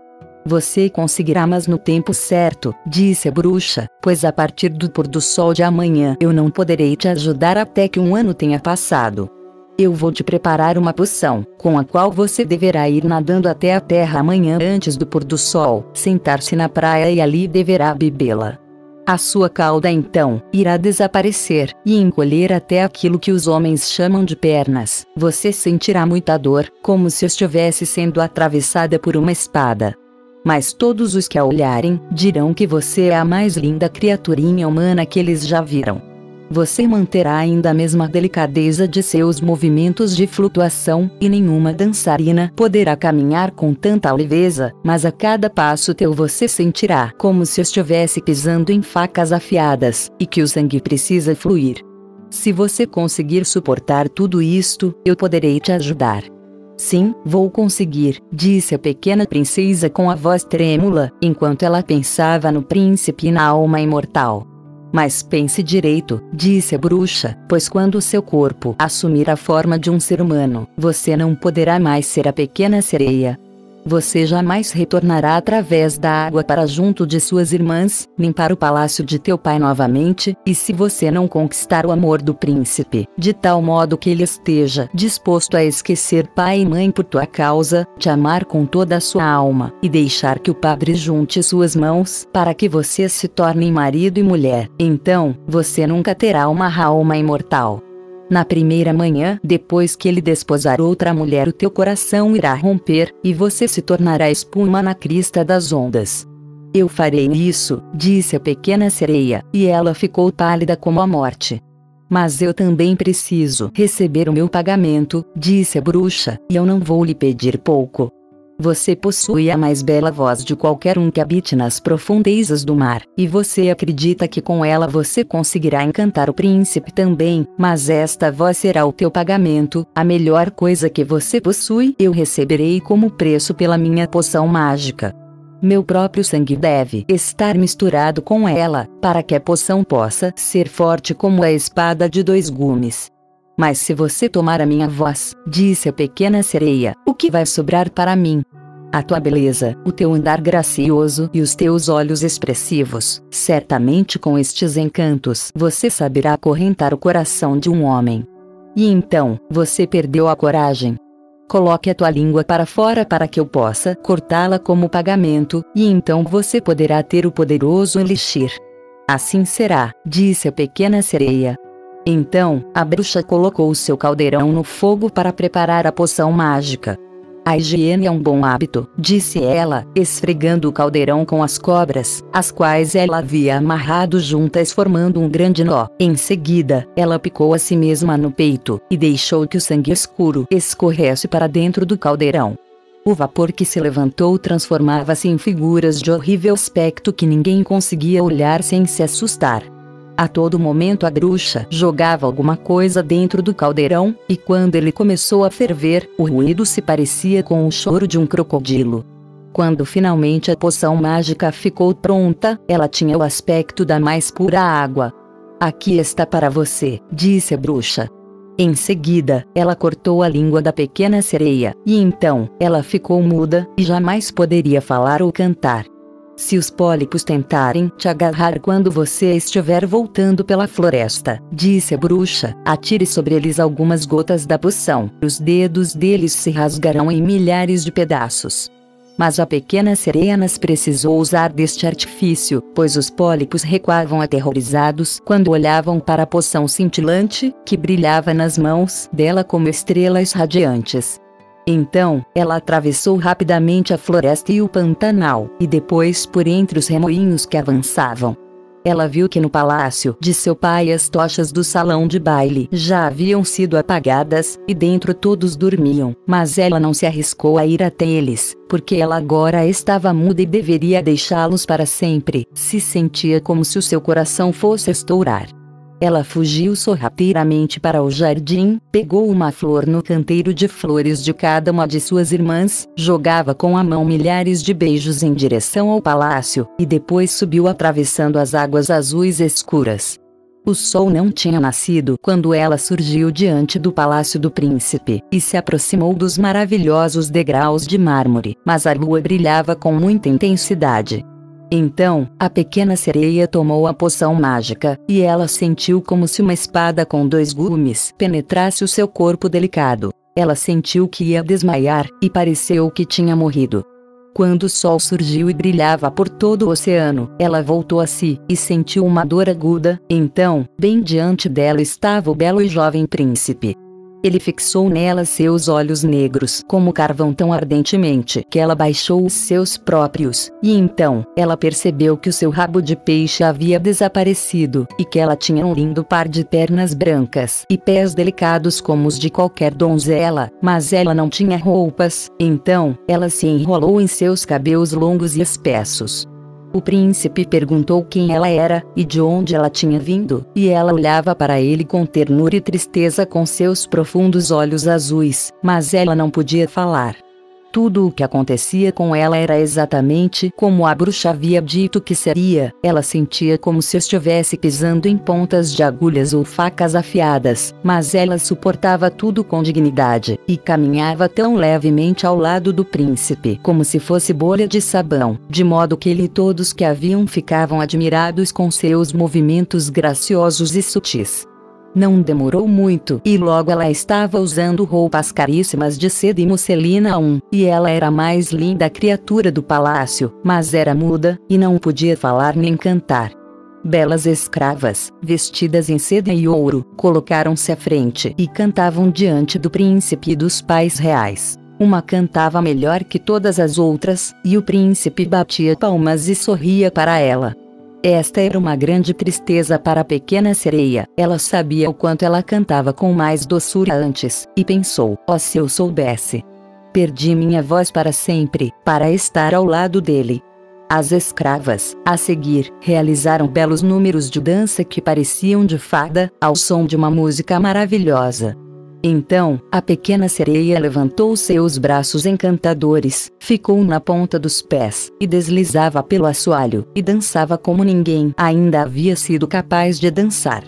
Speaker 1: Você conseguirá, mas no tempo certo, disse a bruxa, pois a partir do pôr do sol de amanhã eu não poderei te ajudar até que um ano tenha passado. Eu vou te preparar uma poção, com a qual você deverá ir nadando até a terra amanhã antes do pôr do sol, sentar-se na praia e ali deverá bebê-la. A sua cauda então irá desaparecer e encolher até aquilo que os homens chamam de pernas. Você sentirá muita dor, como se estivesse sendo atravessada por uma espada mas todos os que a olharem dirão que você é a mais linda criaturinha humana que eles já viram. Você manterá ainda a mesma delicadeza de seus movimentos de flutuação, e nenhuma dançarina poderá caminhar com tanta leveza, mas a cada passo teu você sentirá como se estivesse pisando em facas afiadas, e que o sangue precisa fluir. Se você conseguir suportar tudo isto, eu poderei te ajudar. Sim, vou conseguir, disse a pequena princesa com a voz trêmula, enquanto ela pensava no príncipe e na alma imortal. Mas pense direito, disse a bruxa, pois quando seu corpo assumir a forma de um ser humano, você não poderá mais ser a pequena sereia, você jamais retornará através da água para junto de suas irmãs, nem para o palácio de teu pai novamente, e se você não conquistar o amor do príncipe, de tal modo que ele esteja disposto a esquecer pai e mãe por tua causa, te amar com toda a sua alma, e deixar que o padre junte suas mãos, para que você se torne marido e mulher, então, você nunca terá uma alma imortal. Na primeira manhã, depois que ele desposar outra mulher, o teu coração irá romper, e você se tornará espuma na crista das ondas. Eu farei isso, disse a pequena sereia, e ela ficou pálida como a morte. Mas eu também preciso receber o meu pagamento, disse a bruxa, e eu não vou lhe pedir pouco. Você possui a mais bela voz de qualquer um que habite nas profundezas do mar, e você acredita que com ela você conseguirá encantar o príncipe também, mas esta voz será o teu pagamento, a melhor coisa que você possui eu receberei como preço pela minha poção mágica. Meu próprio sangue deve estar misturado com ela, para que a poção possa ser forte como a espada de dois gumes. Mas se você tomar a minha voz, disse a pequena sereia, o que vai sobrar para mim? A tua beleza, o teu andar gracioso e os teus olhos expressivos, certamente com estes encantos você saberá acorrentar o coração de um homem. E então, você perdeu a coragem. Coloque a tua língua para fora para que eu possa cortá-la como pagamento, e então você poderá ter o poderoso elixir. Assim será, disse a pequena sereia, Então, a bruxa colocou seu caldeirão no fogo para preparar a poção mágica. A higiene é um bom hábito, disse ela, esfregando o caldeirão com as cobras, as quais ela havia amarrado juntas formando um grande nó. Em seguida, ela picou a si mesma no peito, e deixou que o sangue escuro escorresse para dentro do caldeirão. O vapor que se levantou transformava-se em figuras de horrível aspecto que ninguém conseguia olhar sem se assustar. A todo momento a bruxa jogava alguma coisa dentro do caldeirão, e quando ele começou a ferver, o ruído se parecia com o choro de um crocodilo. Quando finalmente a poção mágica ficou pronta, ela tinha o aspecto da mais pura água. Aqui está para você, disse a bruxa. Em seguida, ela cortou a língua da pequena sereia, e então, ela ficou muda, e jamais poderia falar ou cantar. Se os pólipos tentarem te agarrar quando você estiver voltando pela floresta, disse a bruxa, atire sobre eles algumas gotas da poção. Os dedos deles se rasgarão em milhares de pedaços. Mas a pequena sereia nas precisou usar deste artifício, pois os pólipos recuavam aterrorizados quando olhavam para a poção cintilante, que brilhava nas mãos dela como estrelas radiantes. Então, ela atravessou rapidamente a floresta e o pantanal, e depois por entre os remoinhos que avançavam. Ela viu que no palácio de seu pai as tochas do salão de baile já haviam sido apagadas, e dentro todos dormiam, mas ela não se arriscou a ir até eles, porque ela agora estava muda e deveria deixá-los para sempre, se sentia como se o seu coração fosse estourar. Ela fugiu sorrateiramente para o jardim, pegou uma flor no canteiro de flores de cada uma de suas irmãs, jogava com a mão milhares de beijos em direção ao palácio, e depois subiu atravessando as águas azuis escuras. O sol não tinha nascido quando ela surgiu diante do palácio do príncipe, e se aproximou dos maravilhosos degraus de mármore, mas a lua brilhava com muita intensidade. Então, a pequena sereia tomou a poção mágica, e ela sentiu como se uma espada com dois gumes penetrasse o seu corpo delicado. Ela sentiu que ia desmaiar, e pareceu que tinha morrido. Quando o sol surgiu e brilhava por todo o oceano, ela voltou a si, e sentiu uma dor aguda, então, bem diante dela estava o belo e jovem príncipe. Ele fixou nela seus olhos negros como carvão tão ardentemente que ela baixou os seus próprios, e então, ela percebeu que o seu rabo de peixe havia desaparecido, e que ela tinha um lindo par de pernas brancas e pés delicados como os de qualquer donzela, mas ela não tinha roupas, então, ela se enrolou em seus cabelos longos e espessos. O príncipe perguntou quem ela era e de onde ela tinha vindo, e ela olhava para ele com ternura e tristeza com seus profundos olhos azuis, mas ela não podia falar. Tudo o que acontecia com ela era exatamente como a bruxa havia dito que seria. Ela sentia como se estivesse pisando em pontas de agulhas ou facas afiadas, mas ela suportava tudo com dignidade, e caminhava tão levemente ao lado do príncipe como se fosse bolha de sabão, de modo que ele e todos que haviam ficavam admirados com seus movimentos graciosos e sutis. Não demorou muito e logo ela estava usando roupas caríssimas de seda e musselina um, e ela era a mais linda criatura do palácio, mas era muda, e não podia falar nem cantar. Belas escravas, vestidas em seda e ouro, colocaram-se à frente e cantavam diante do príncipe e dos pais reais. Uma cantava melhor que todas as outras, e o príncipe batia palmas e sorria para ela. Esta era uma grande tristeza para a pequena sereia. Ela sabia o quanto ela cantava com mais doçura antes, e pensou: oh, se eu soubesse. Perdi minha voz para sempre, para estar ao lado dele. As escravas, a seguir, realizaram belos números de dança que pareciam de fada, ao som de uma música maravilhosa. Então, a pequena sereia levantou seus braços encantadores, ficou na ponta dos pés, e deslizava pelo assoalho, e dançava como ninguém ainda havia sido capaz de dançar.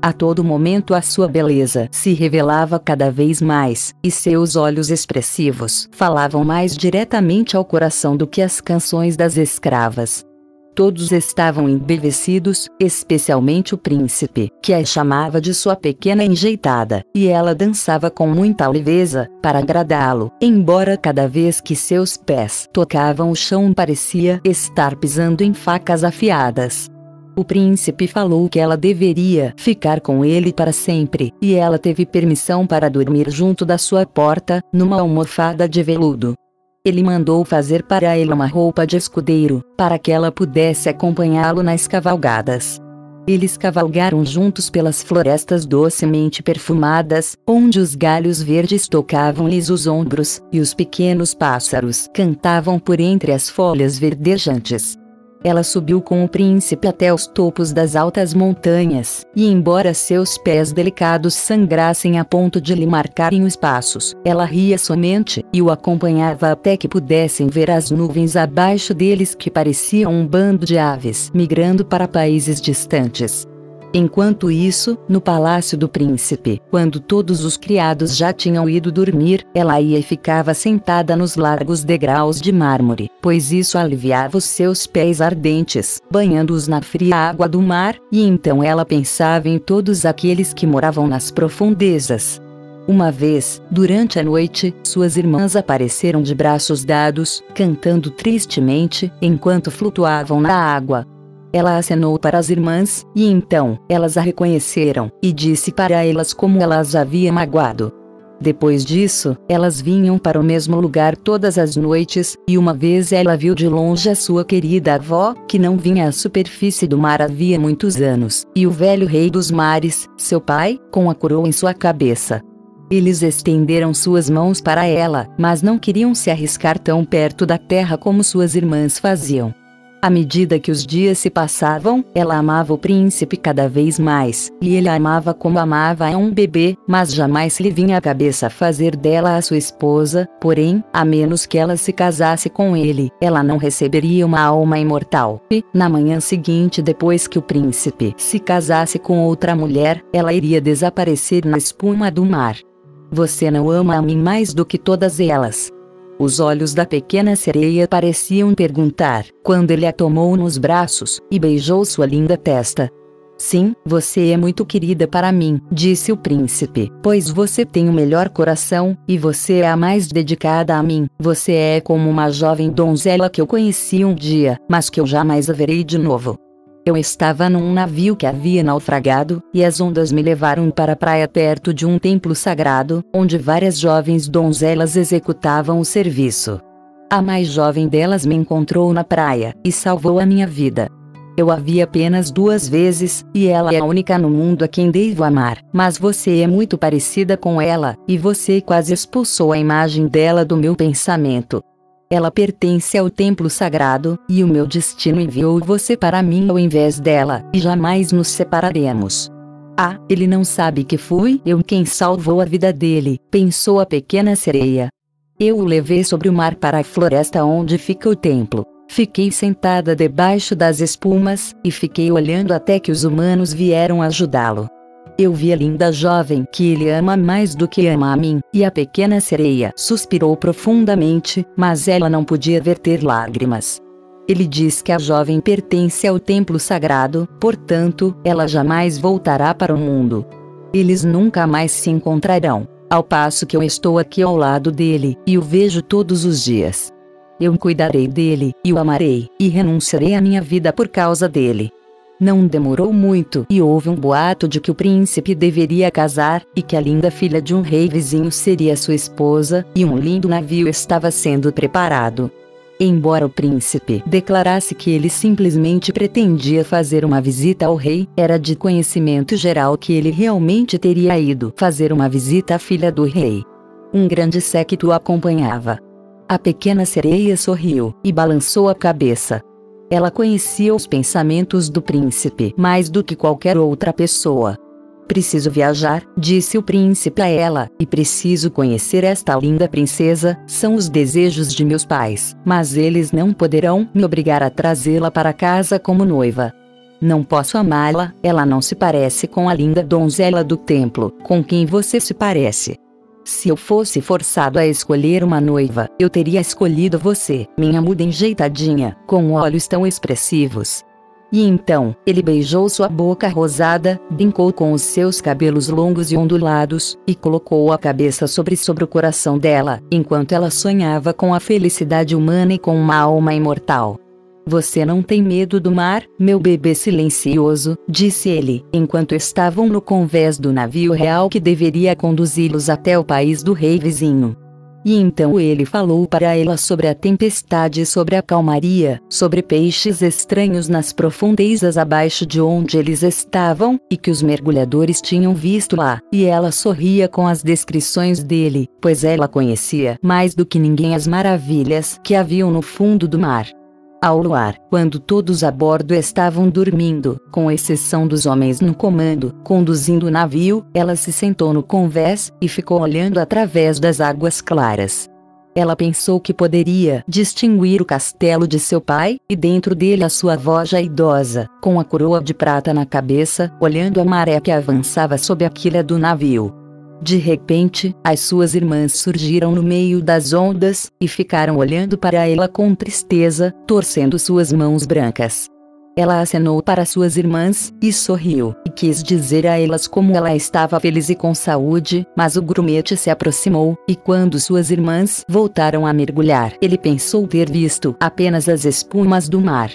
Speaker 1: A todo momento a sua beleza se revelava cada vez mais, e seus olhos expressivos falavam mais diretamente ao coração do que as canções das escravas. Todos estavam embevecidos, especialmente o príncipe, que a chamava de sua pequena enjeitada, e ela dançava com muita leveza, para agradá-lo, embora cada vez que seus pés tocavam o chão parecia estar pisando em facas afiadas. o príncipe falou que ela deveria ficar com ele para sempre, e ela teve permissão para dormir junto da sua porta, numa almofada de veludo. Ele mandou fazer para ela uma roupa de escudeiro, para que ela pudesse acompanhá-lo nas cavalgadas. Eles cavalgaram juntos pelas florestas docemente perfumadas, onde os galhos verdes tocavam-lhes os ombros, e os pequenos pássaros cantavam por entre as folhas verdejantes. Ela subiu com o príncipe até os topos das altas montanhas, e embora seus pés delicados sangrassem a ponto de lhe marcarem os passos, ela ria somente, e o acompanhava até que pudessem ver as nuvens abaixo deles que pareciam um bando de aves migrando para países distantes. Enquanto isso, no palácio do príncipe, quando todos os criados já tinham ido dormir, ela ia e ficava sentada nos largos degraus de mármore, pois isso aliviava os seus pés ardentes, banhando-os na fria água do mar, e então ela pensava em todos aqueles que moravam nas profundezas. Uma vez, durante a noite, suas irmãs apareceram de braços dados, cantando tristemente, enquanto flutuavam na água. Ela acenou para as irmãs, e então, elas a reconheceram, e disse para elas como ela as havia magoado. Depois disso, elas vinham para o mesmo lugar todas as noites, e uma vez ela viu de longe a sua querida avó, que não vinha à superfície do mar havia muitos anos, e o velho rei dos mares, seu pai, com a coroa em sua cabeça. Eles estenderam suas mãos para ela, mas não queriam se arriscar tão perto da terra como suas irmãs faziam. À medida que os dias se passavam, ela amava o príncipe cada vez mais, e ele a amava como amava a um bebê, mas jamais lhe vinha à cabeça fazer dela a sua esposa, porém, a menos que ela se casasse com ele, ela não receberia uma alma imortal. E, na manhã seguinte depois que o príncipe se casasse com outra mulher, ela iria desaparecer na espuma do mar. Você não ama a mim mais do que todas elas, os olhos da pequena sereia pareciam perguntar, quando ele a tomou nos braços e beijou sua linda testa. Sim, você é muito querida para mim, disse o príncipe, pois você tem o melhor coração, e você é a mais dedicada a mim. Você é como uma jovem donzela que eu conheci um dia, mas que eu jamais a verei de novo. Eu estava num navio que havia naufragado, e as ondas me levaram para a praia perto de um templo sagrado, onde várias jovens donzelas executavam o serviço. A mais jovem delas me encontrou na praia, e salvou a minha vida. Eu a vi apenas duas vezes, e ela é a única no mundo a quem devo amar, mas você é muito parecida com ela, e você quase expulsou a imagem dela do meu pensamento. Ela pertence ao templo sagrado, e o meu destino enviou você para mim ao invés dela, e jamais nos separaremos. Ah, ele não sabe que fui eu quem salvou a vida dele, pensou a pequena sereia. Eu o levei sobre o mar para a floresta onde fica o templo. Fiquei sentada debaixo das espumas, e fiquei olhando até que os humanos vieram ajudá-lo. Eu vi a linda jovem que ele ama mais do que ama a mim, e a pequena sereia suspirou profundamente, mas ela não podia verter lágrimas. Ele diz que a jovem pertence ao templo sagrado, portanto, ela jamais voltará para o mundo. Eles nunca mais se encontrarão, ao passo que eu estou aqui ao lado dele, e o vejo todos os dias. Eu cuidarei dele, e o amarei, e renunciarei à minha vida por causa dele. Não demorou muito e houve um boato de que o príncipe deveria casar, e que a linda filha de um rei vizinho seria sua esposa, e um lindo navio estava sendo preparado. Embora o príncipe declarasse que ele simplesmente pretendia fazer uma visita ao rei, era de conhecimento geral que ele realmente teria ido fazer uma visita à filha do rei. Um grande séquito o acompanhava. A pequena sereia sorriu e balançou a cabeça, ela conhecia os pensamentos do príncipe mais do que qualquer outra pessoa. Preciso viajar, disse o príncipe a ela, e preciso conhecer esta linda princesa. São os desejos de meus pais, mas eles não poderão me obrigar a trazê-la para casa como noiva. Não posso amá-la, ela não se parece com a linda donzela do templo, com quem você se parece. Se eu fosse forçado a escolher uma noiva, eu teria escolhido você, minha muda enjeitadinha, com olhos tão expressivos. E então, ele beijou sua boca rosada, brincou com os seus cabelos longos e ondulados, e colocou a cabeça sobre sobre o coração dela, enquanto ela sonhava com a felicidade humana e com uma alma imortal. Você não tem medo do mar, meu bebê silencioso, disse ele, enquanto estavam no convés do navio real que deveria conduzi-los até o país do rei vizinho. E então ele falou para ela sobre a tempestade e sobre a calmaria, sobre peixes estranhos nas profundezas abaixo de onde eles estavam, e que os mergulhadores tinham visto lá, e ela sorria com as descrições dele, pois ela conhecia mais do que ninguém as maravilhas que haviam no fundo do mar. Ao luar, quando todos a bordo estavam dormindo, com exceção dos homens no comando, conduzindo o navio, ela se sentou no convés e ficou olhando através das águas claras. Ela pensou que poderia distinguir o castelo de seu pai, e dentro dele a sua avó já idosa, com a coroa de prata na cabeça, olhando a maré que avançava sob a quilha do navio. De repente, as suas irmãs surgiram no meio das ondas, e ficaram olhando para ela com tristeza, torcendo suas mãos brancas. Ela acenou para suas irmãs, e sorriu, e quis dizer a elas como ela estava feliz e com saúde, mas o grumete se aproximou, e quando suas irmãs voltaram a mergulhar, ele pensou ter visto apenas as espumas do mar.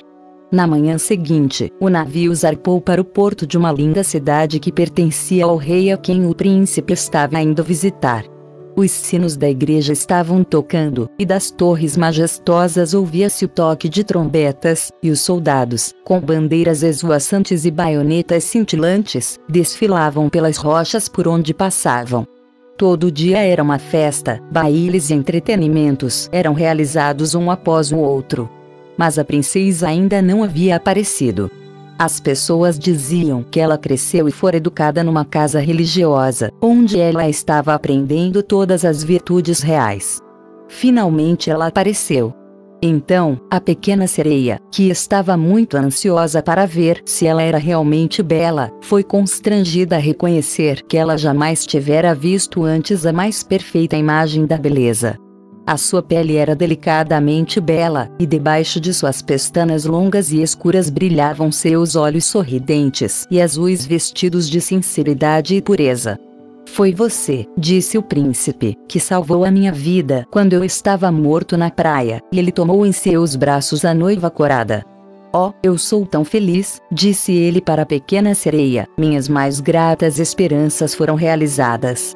Speaker 1: Na manhã seguinte, o navio zarpou para o porto de uma linda cidade que pertencia ao rei a quem o príncipe estava indo visitar. Os sinos da igreja estavam tocando, e das torres majestosas ouvia-se o toque de trombetas, e os soldados, com bandeiras esvoaçantes e baionetas cintilantes, desfilavam pelas rochas por onde passavam. Todo dia era uma festa, bailes e entretenimentos eram realizados um após o outro mas a princesa ainda não havia aparecido. As pessoas diziam que ela cresceu e fora educada numa casa religiosa, onde ela estava aprendendo todas as virtudes reais. Finalmente ela apareceu. Então, a pequena sereia, que estava muito ansiosa para ver se ela era realmente bela, foi constrangida a reconhecer que ela jamais tivera visto antes a mais perfeita imagem da beleza. A sua pele era delicadamente bela, e debaixo de suas pestanas longas e escuras brilhavam seus olhos sorridentes e azuis vestidos de sinceridade e pureza. Foi você, disse o príncipe, que salvou a minha vida quando eu estava morto na praia, e ele tomou em seus braços a noiva corada. Oh, eu sou tão feliz, disse ele para a pequena sereia, minhas mais gratas esperanças foram realizadas.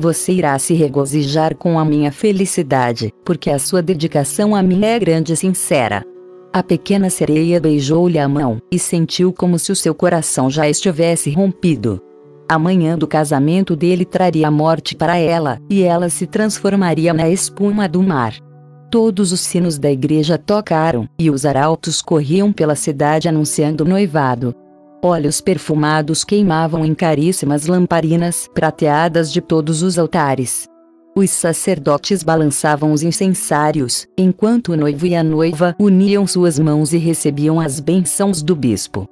Speaker 1: Você irá se regozijar com a minha felicidade, porque a sua dedicação a mim é grande e sincera. A pequena sereia beijou-lhe a mão, e sentiu como se o seu coração já estivesse rompido. A manhã do casamento dele traria a morte para ela, e ela se transformaria na espuma do mar. Todos os sinos da igreja tocaram, e os arautos corriam pela cidade anunciando o noivado. Óleos perfumados queimavam em caríssimas lamparinas prateadas de todos os altares. Os sacerdotes balançavam os incensários, enquanto o noivo e a noiva uniam suas mãos e recebiam as bênçãos do bispo.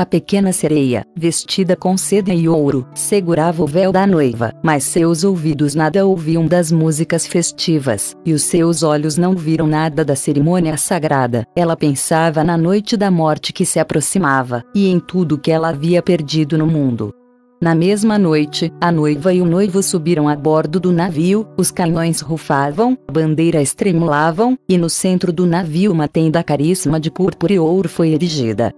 Speaker 1: A pequena sereia, vestida com seda e ouro, segurava o véu da noiva, mas seus ouvidos nada ouviam das músicas festivas, e os seus olhos não viram nada da cerimônia sagrada. Ela pensava na noite da morte que se aproximava, e em tudo que ela havia perdido no mundo. Na mesma noite, a noiva e o noivo subiram a bordo do navio, os canhões rufavam, a bandeira estremulavam, e no centro do navio uma tenda caríssima de púrpura e ouro foi erigida.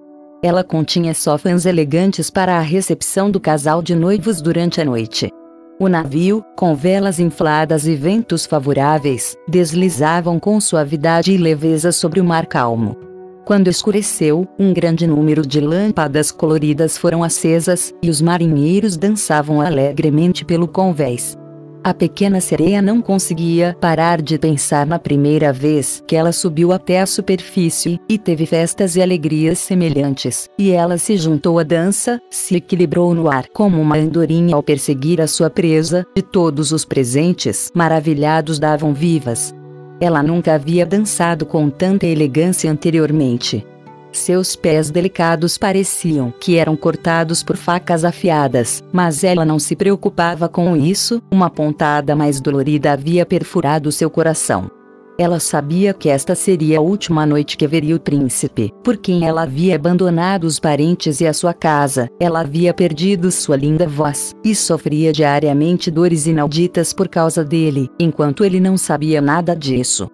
Speaker 1: Ela continha sofãs elegantes para a recepção do casal de noivos durante a noite. O navio, com velas infladas e ventos favoráveis, deslizavam com suavidade e leveza sobre o mar calmo. Quando escureceu, um grande número de lâmpadas coloridas foram acesas, e os marinheiros dançavam alegremente pelo convés. A pequena sereia não conseguia parar de pensar na primeira vez que ela subiu até a superfície, e teve festas e alegrias semelhantes, e ela se juntou à dança, se equilibrou no ar como uma andorinha ao perseguir a sua presa, e todos os presentes, maravilhados, davam vivas. Ela nunca havia dançado com tanta elegância anteriormente. Seus pés delicados pareciam que eram cortados por facas afiadas, mas ela não se preocupava com isso, uma pontada mais dolorida havia perfurado seu coração. Ela sabia que esta seria a última noite que veria o príncipe, por quem ela havia abandonado os parentes e a sua casa, ela havia perdido sua linda voz, e sofria diariamente dores inauditas por causa dele, enquanto ele não sabia nada disso.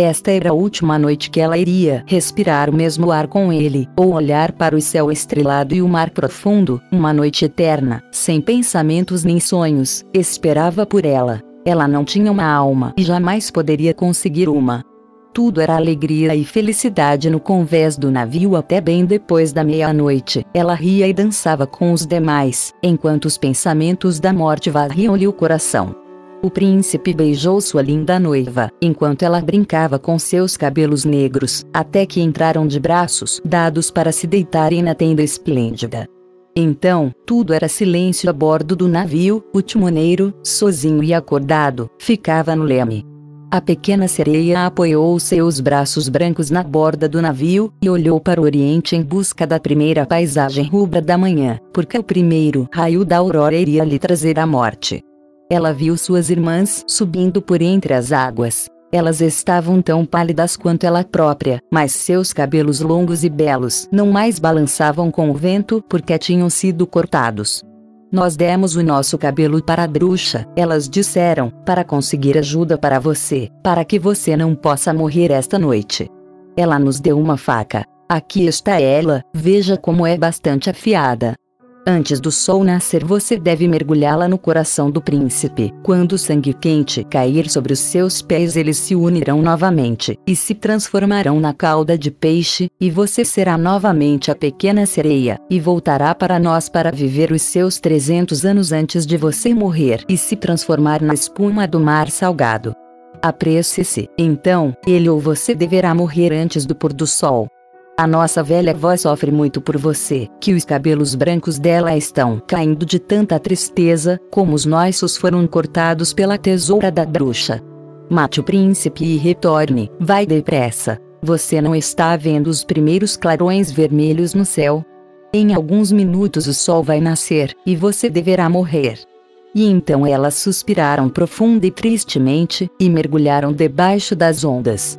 Speaker 1: Esta era a última noite que ela iria respirar o mesmo ar com ele, ou olhar para o céu estrelado e o mar profundo, uma noite eterna, sem pensamentos nem sonhos, esperava por ela. Ela não tinha uma alma e jamais poderia conseguir uma. Tudo era alegria e felicidade no convés do navio até bem depois da meia-noite. Ela ria e dançava com os demais, enquanto os pensamentos da morte varriam-lhe o coração. O príncipe beijou sua linda noiva, enquanto ela brincava com seus cabelos negros, até que entraram de braços dados para se deitarem na tenda esplêndida. Então, tudo era silêncio a bordo do navio, o timoneiro, sozinho e acordado, ficava no leme. A pequena sereia apoiou seus braços brancos na borda do navio e olhou para o oriente em busca da primeira paisagem rubra da manhã, porque o primeiro raio da aurora iria lhe trazer a morte. Ela viu suas irmãs subindo por entre as águas. Elas estavam tão pálidas quanto ela própria, mas seus cabelos longos e belos não mais balançavam com o vento porque tinham sido cortados. Nós demos o nosso cabelo para a bruxa, elas disseram, para conseguir ajuda para você, para que você não possa morrer esta noite. Ela nos deu uma faca. Aqui está ela, veja como é bastante afiada. Antes do sol nascer, você deve mergulhá-la no coração do príncipe. Quando o sangue quente cair sobre os seus pés, eles se unirão novamente e se transformarão na cauda de peixe, e você será novamente a pequena sereia, e voltará para nós para viver os seus 300 anos antes de você morrer e se transformar na espuma do mar salgado. Apresse-se, então, ele ou você deverá morrer antes do pôr do sol. A nossa velha avó sofre muito por você, que os cabelos brancos dela estão caindo de tanta tristeza, como os nossos foram cortados pela tesoura da bruxa. Mate o príncipe e retorne, vai depressa. Você não está vendo os primeiros clarões vermelhos no céu? Em alguns minutos o sol vai nascer, e você deverá morrer. E então elas suspiraram profunda e tristemente, e mergulharam debaixo das ondas.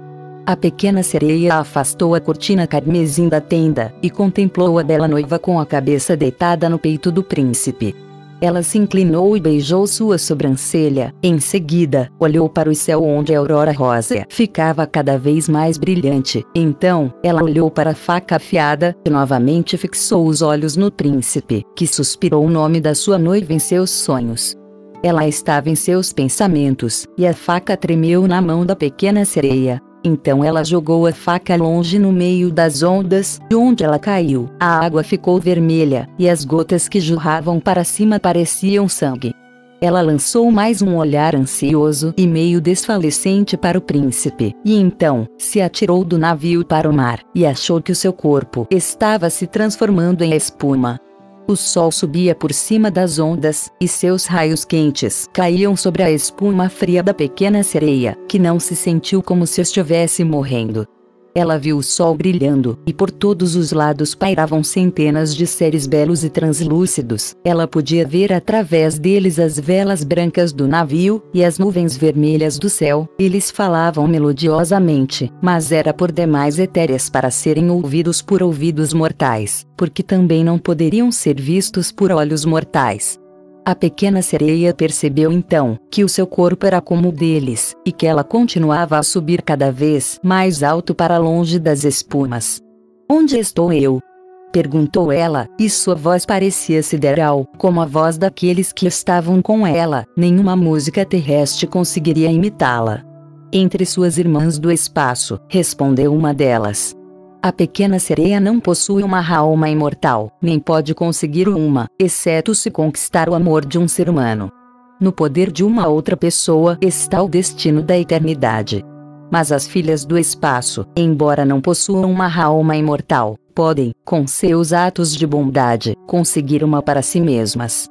Speaker 1: A pequena sereia afastou a cortina carmesim da tenda e contemplou a bela noiva com a cabeça deitada no peito do príncipe. Ela se inclinou e beijou sua sobrancelha. Em seguida, olhou para o céu onde a aurora rosa ficava cada vez mais brilhante. Então, ela olhou para a faca afiada e novamente fixou os olhos no príncipe, que suspirou o nome da sua noiva em seus sonhos. Ela estava em seus pensamentos, e a faca tremeu na mão da pequena sereia. Então ela jogou a faca longe no meio das ondas, de onde ela caiu. A água ficou vermelha, e as gotas que jorravam para cima pareciam sangue. Ela lançou mais um olhar ansioso e meio desfalecente para o príncipe, e então, se atirou do navio para o mar, e achou que o seu corpo estava se transformando em espuma. O sol subia por cima das ondas, e seus raios quentes caíam sobre a espuma fria da pequena sereia, que não se sentiu como se estivesse morrendo. Ela viu o sol brilhando, e por todos os lados pairavam centenas de seres belos e translúcidos. Ela podia ver através deles as velas brancas do navio, e as nuvens vermelhas do céu. Eles falavam melodiosamente, mas era por demais etéreas para serem ouvidos por ouvidos mortais, porque também não poderiam ser vistos por olhos mortais. A pequena sereia percebeu então que o seu corpo era como o deles, e que ela continuava a subir cada vez mais alto para longe das espumas. Onde estou eu? perguntou ela, e sua voz parecia sideral, como a voz daqueles que estavam com ela, nenhuma música terrestre conseguiria imitá-la. Entre suas irmãs do espaço, respondeu uma delas. A pequena sereia não possui uma alma imortal, nem pode conseguir uma, exceto se conquistar o amor de um ser humano. No poder de uma outra pessoa está o destino da eternidade. Mas as filhas do espaço, embora não possuam uma alma imortal, podem, com seus atos de bondade, conseguir uma para si mesmas.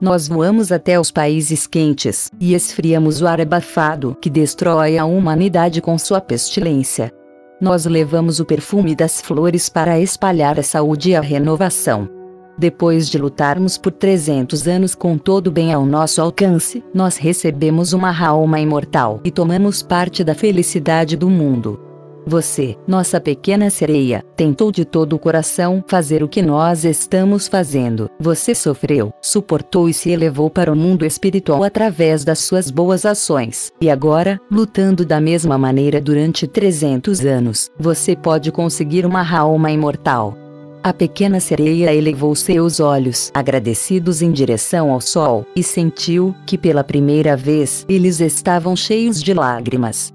Speaker 1: Nós voamos até os países quentes e esfriamos o ar abafado que destrói a humanidade com sua pestilência. Nós levamos o perfume das flores para espalhar a saúde e a renovação. Depois de lutarmos por 300 anos com todo o bem ao nosso alcance, nós recebemos uma alma imortal e tomamos parte da felicidade do mundo. Você, nossa pequena sereia, tentou de todo o coração fazer o que nós estamos fazendo. Você sofreu, suportou e se elevou para o mundo espiritual através das suas boas ações. E agora, lutando da mesma maneira durante 300 anos, você pode conseguir uma alma imortal. A pequena sereia elevou seus olhos agradecidos em direção ao sol e sentiu que pela primeira vez eles estavam cheios de lágrimas.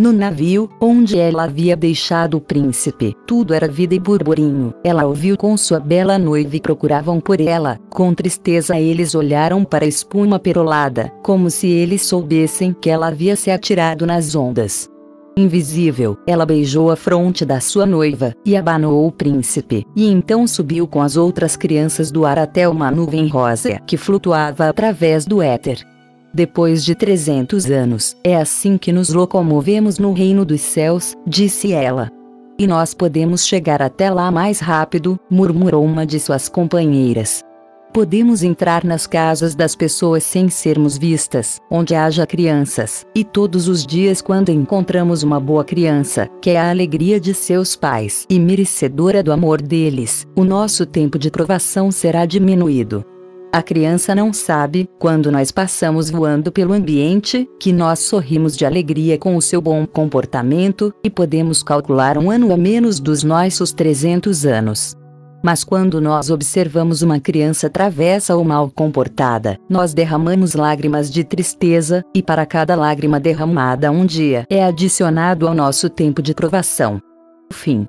Speaker 1: No navio, onde ela havia deixado o príncipe, tudo era vida e burburinho. Ela ouviu com sua bela noiva e procuravam por ela. Com tristeza eles olharam para a espuma perolada, como se eles soubessem que ela havia se atirado nas ondas. Invisível, ela beijou a fronte da sua noiva, e abanou o príncipe, e então subiu com as outras crianças do ar até uma nuvem rosa que flutuava através do éter. Depois de 300 anos, é assim que nos locomovemos no reino dos céus, disse ela. E nós podemos chegar até lá mais rápido, murmurou uma de suas companheiras. Podemos entrar nas casas das pessoas sem sermos vistas, onde haja crianças, e todos os dias, quando encontramos uma boa criança, que é a alegria de seus pais e merecedora do amor deles, o nosso tempo de provação será diminuído. A criança não sabe, quando nós passamos voando pelo ambiente, que nós sorrimos de alegria com o seu bom comportamento, e podemos calcular um ano a menos dos nossos 300 anos. Mas quando nós observamos uma criança travessa ou mal comportada, nós derramamos lágrimas de tristeza, e para cada lágrima derramada um dia é adicionado ao nosso tempo de provação. Fim.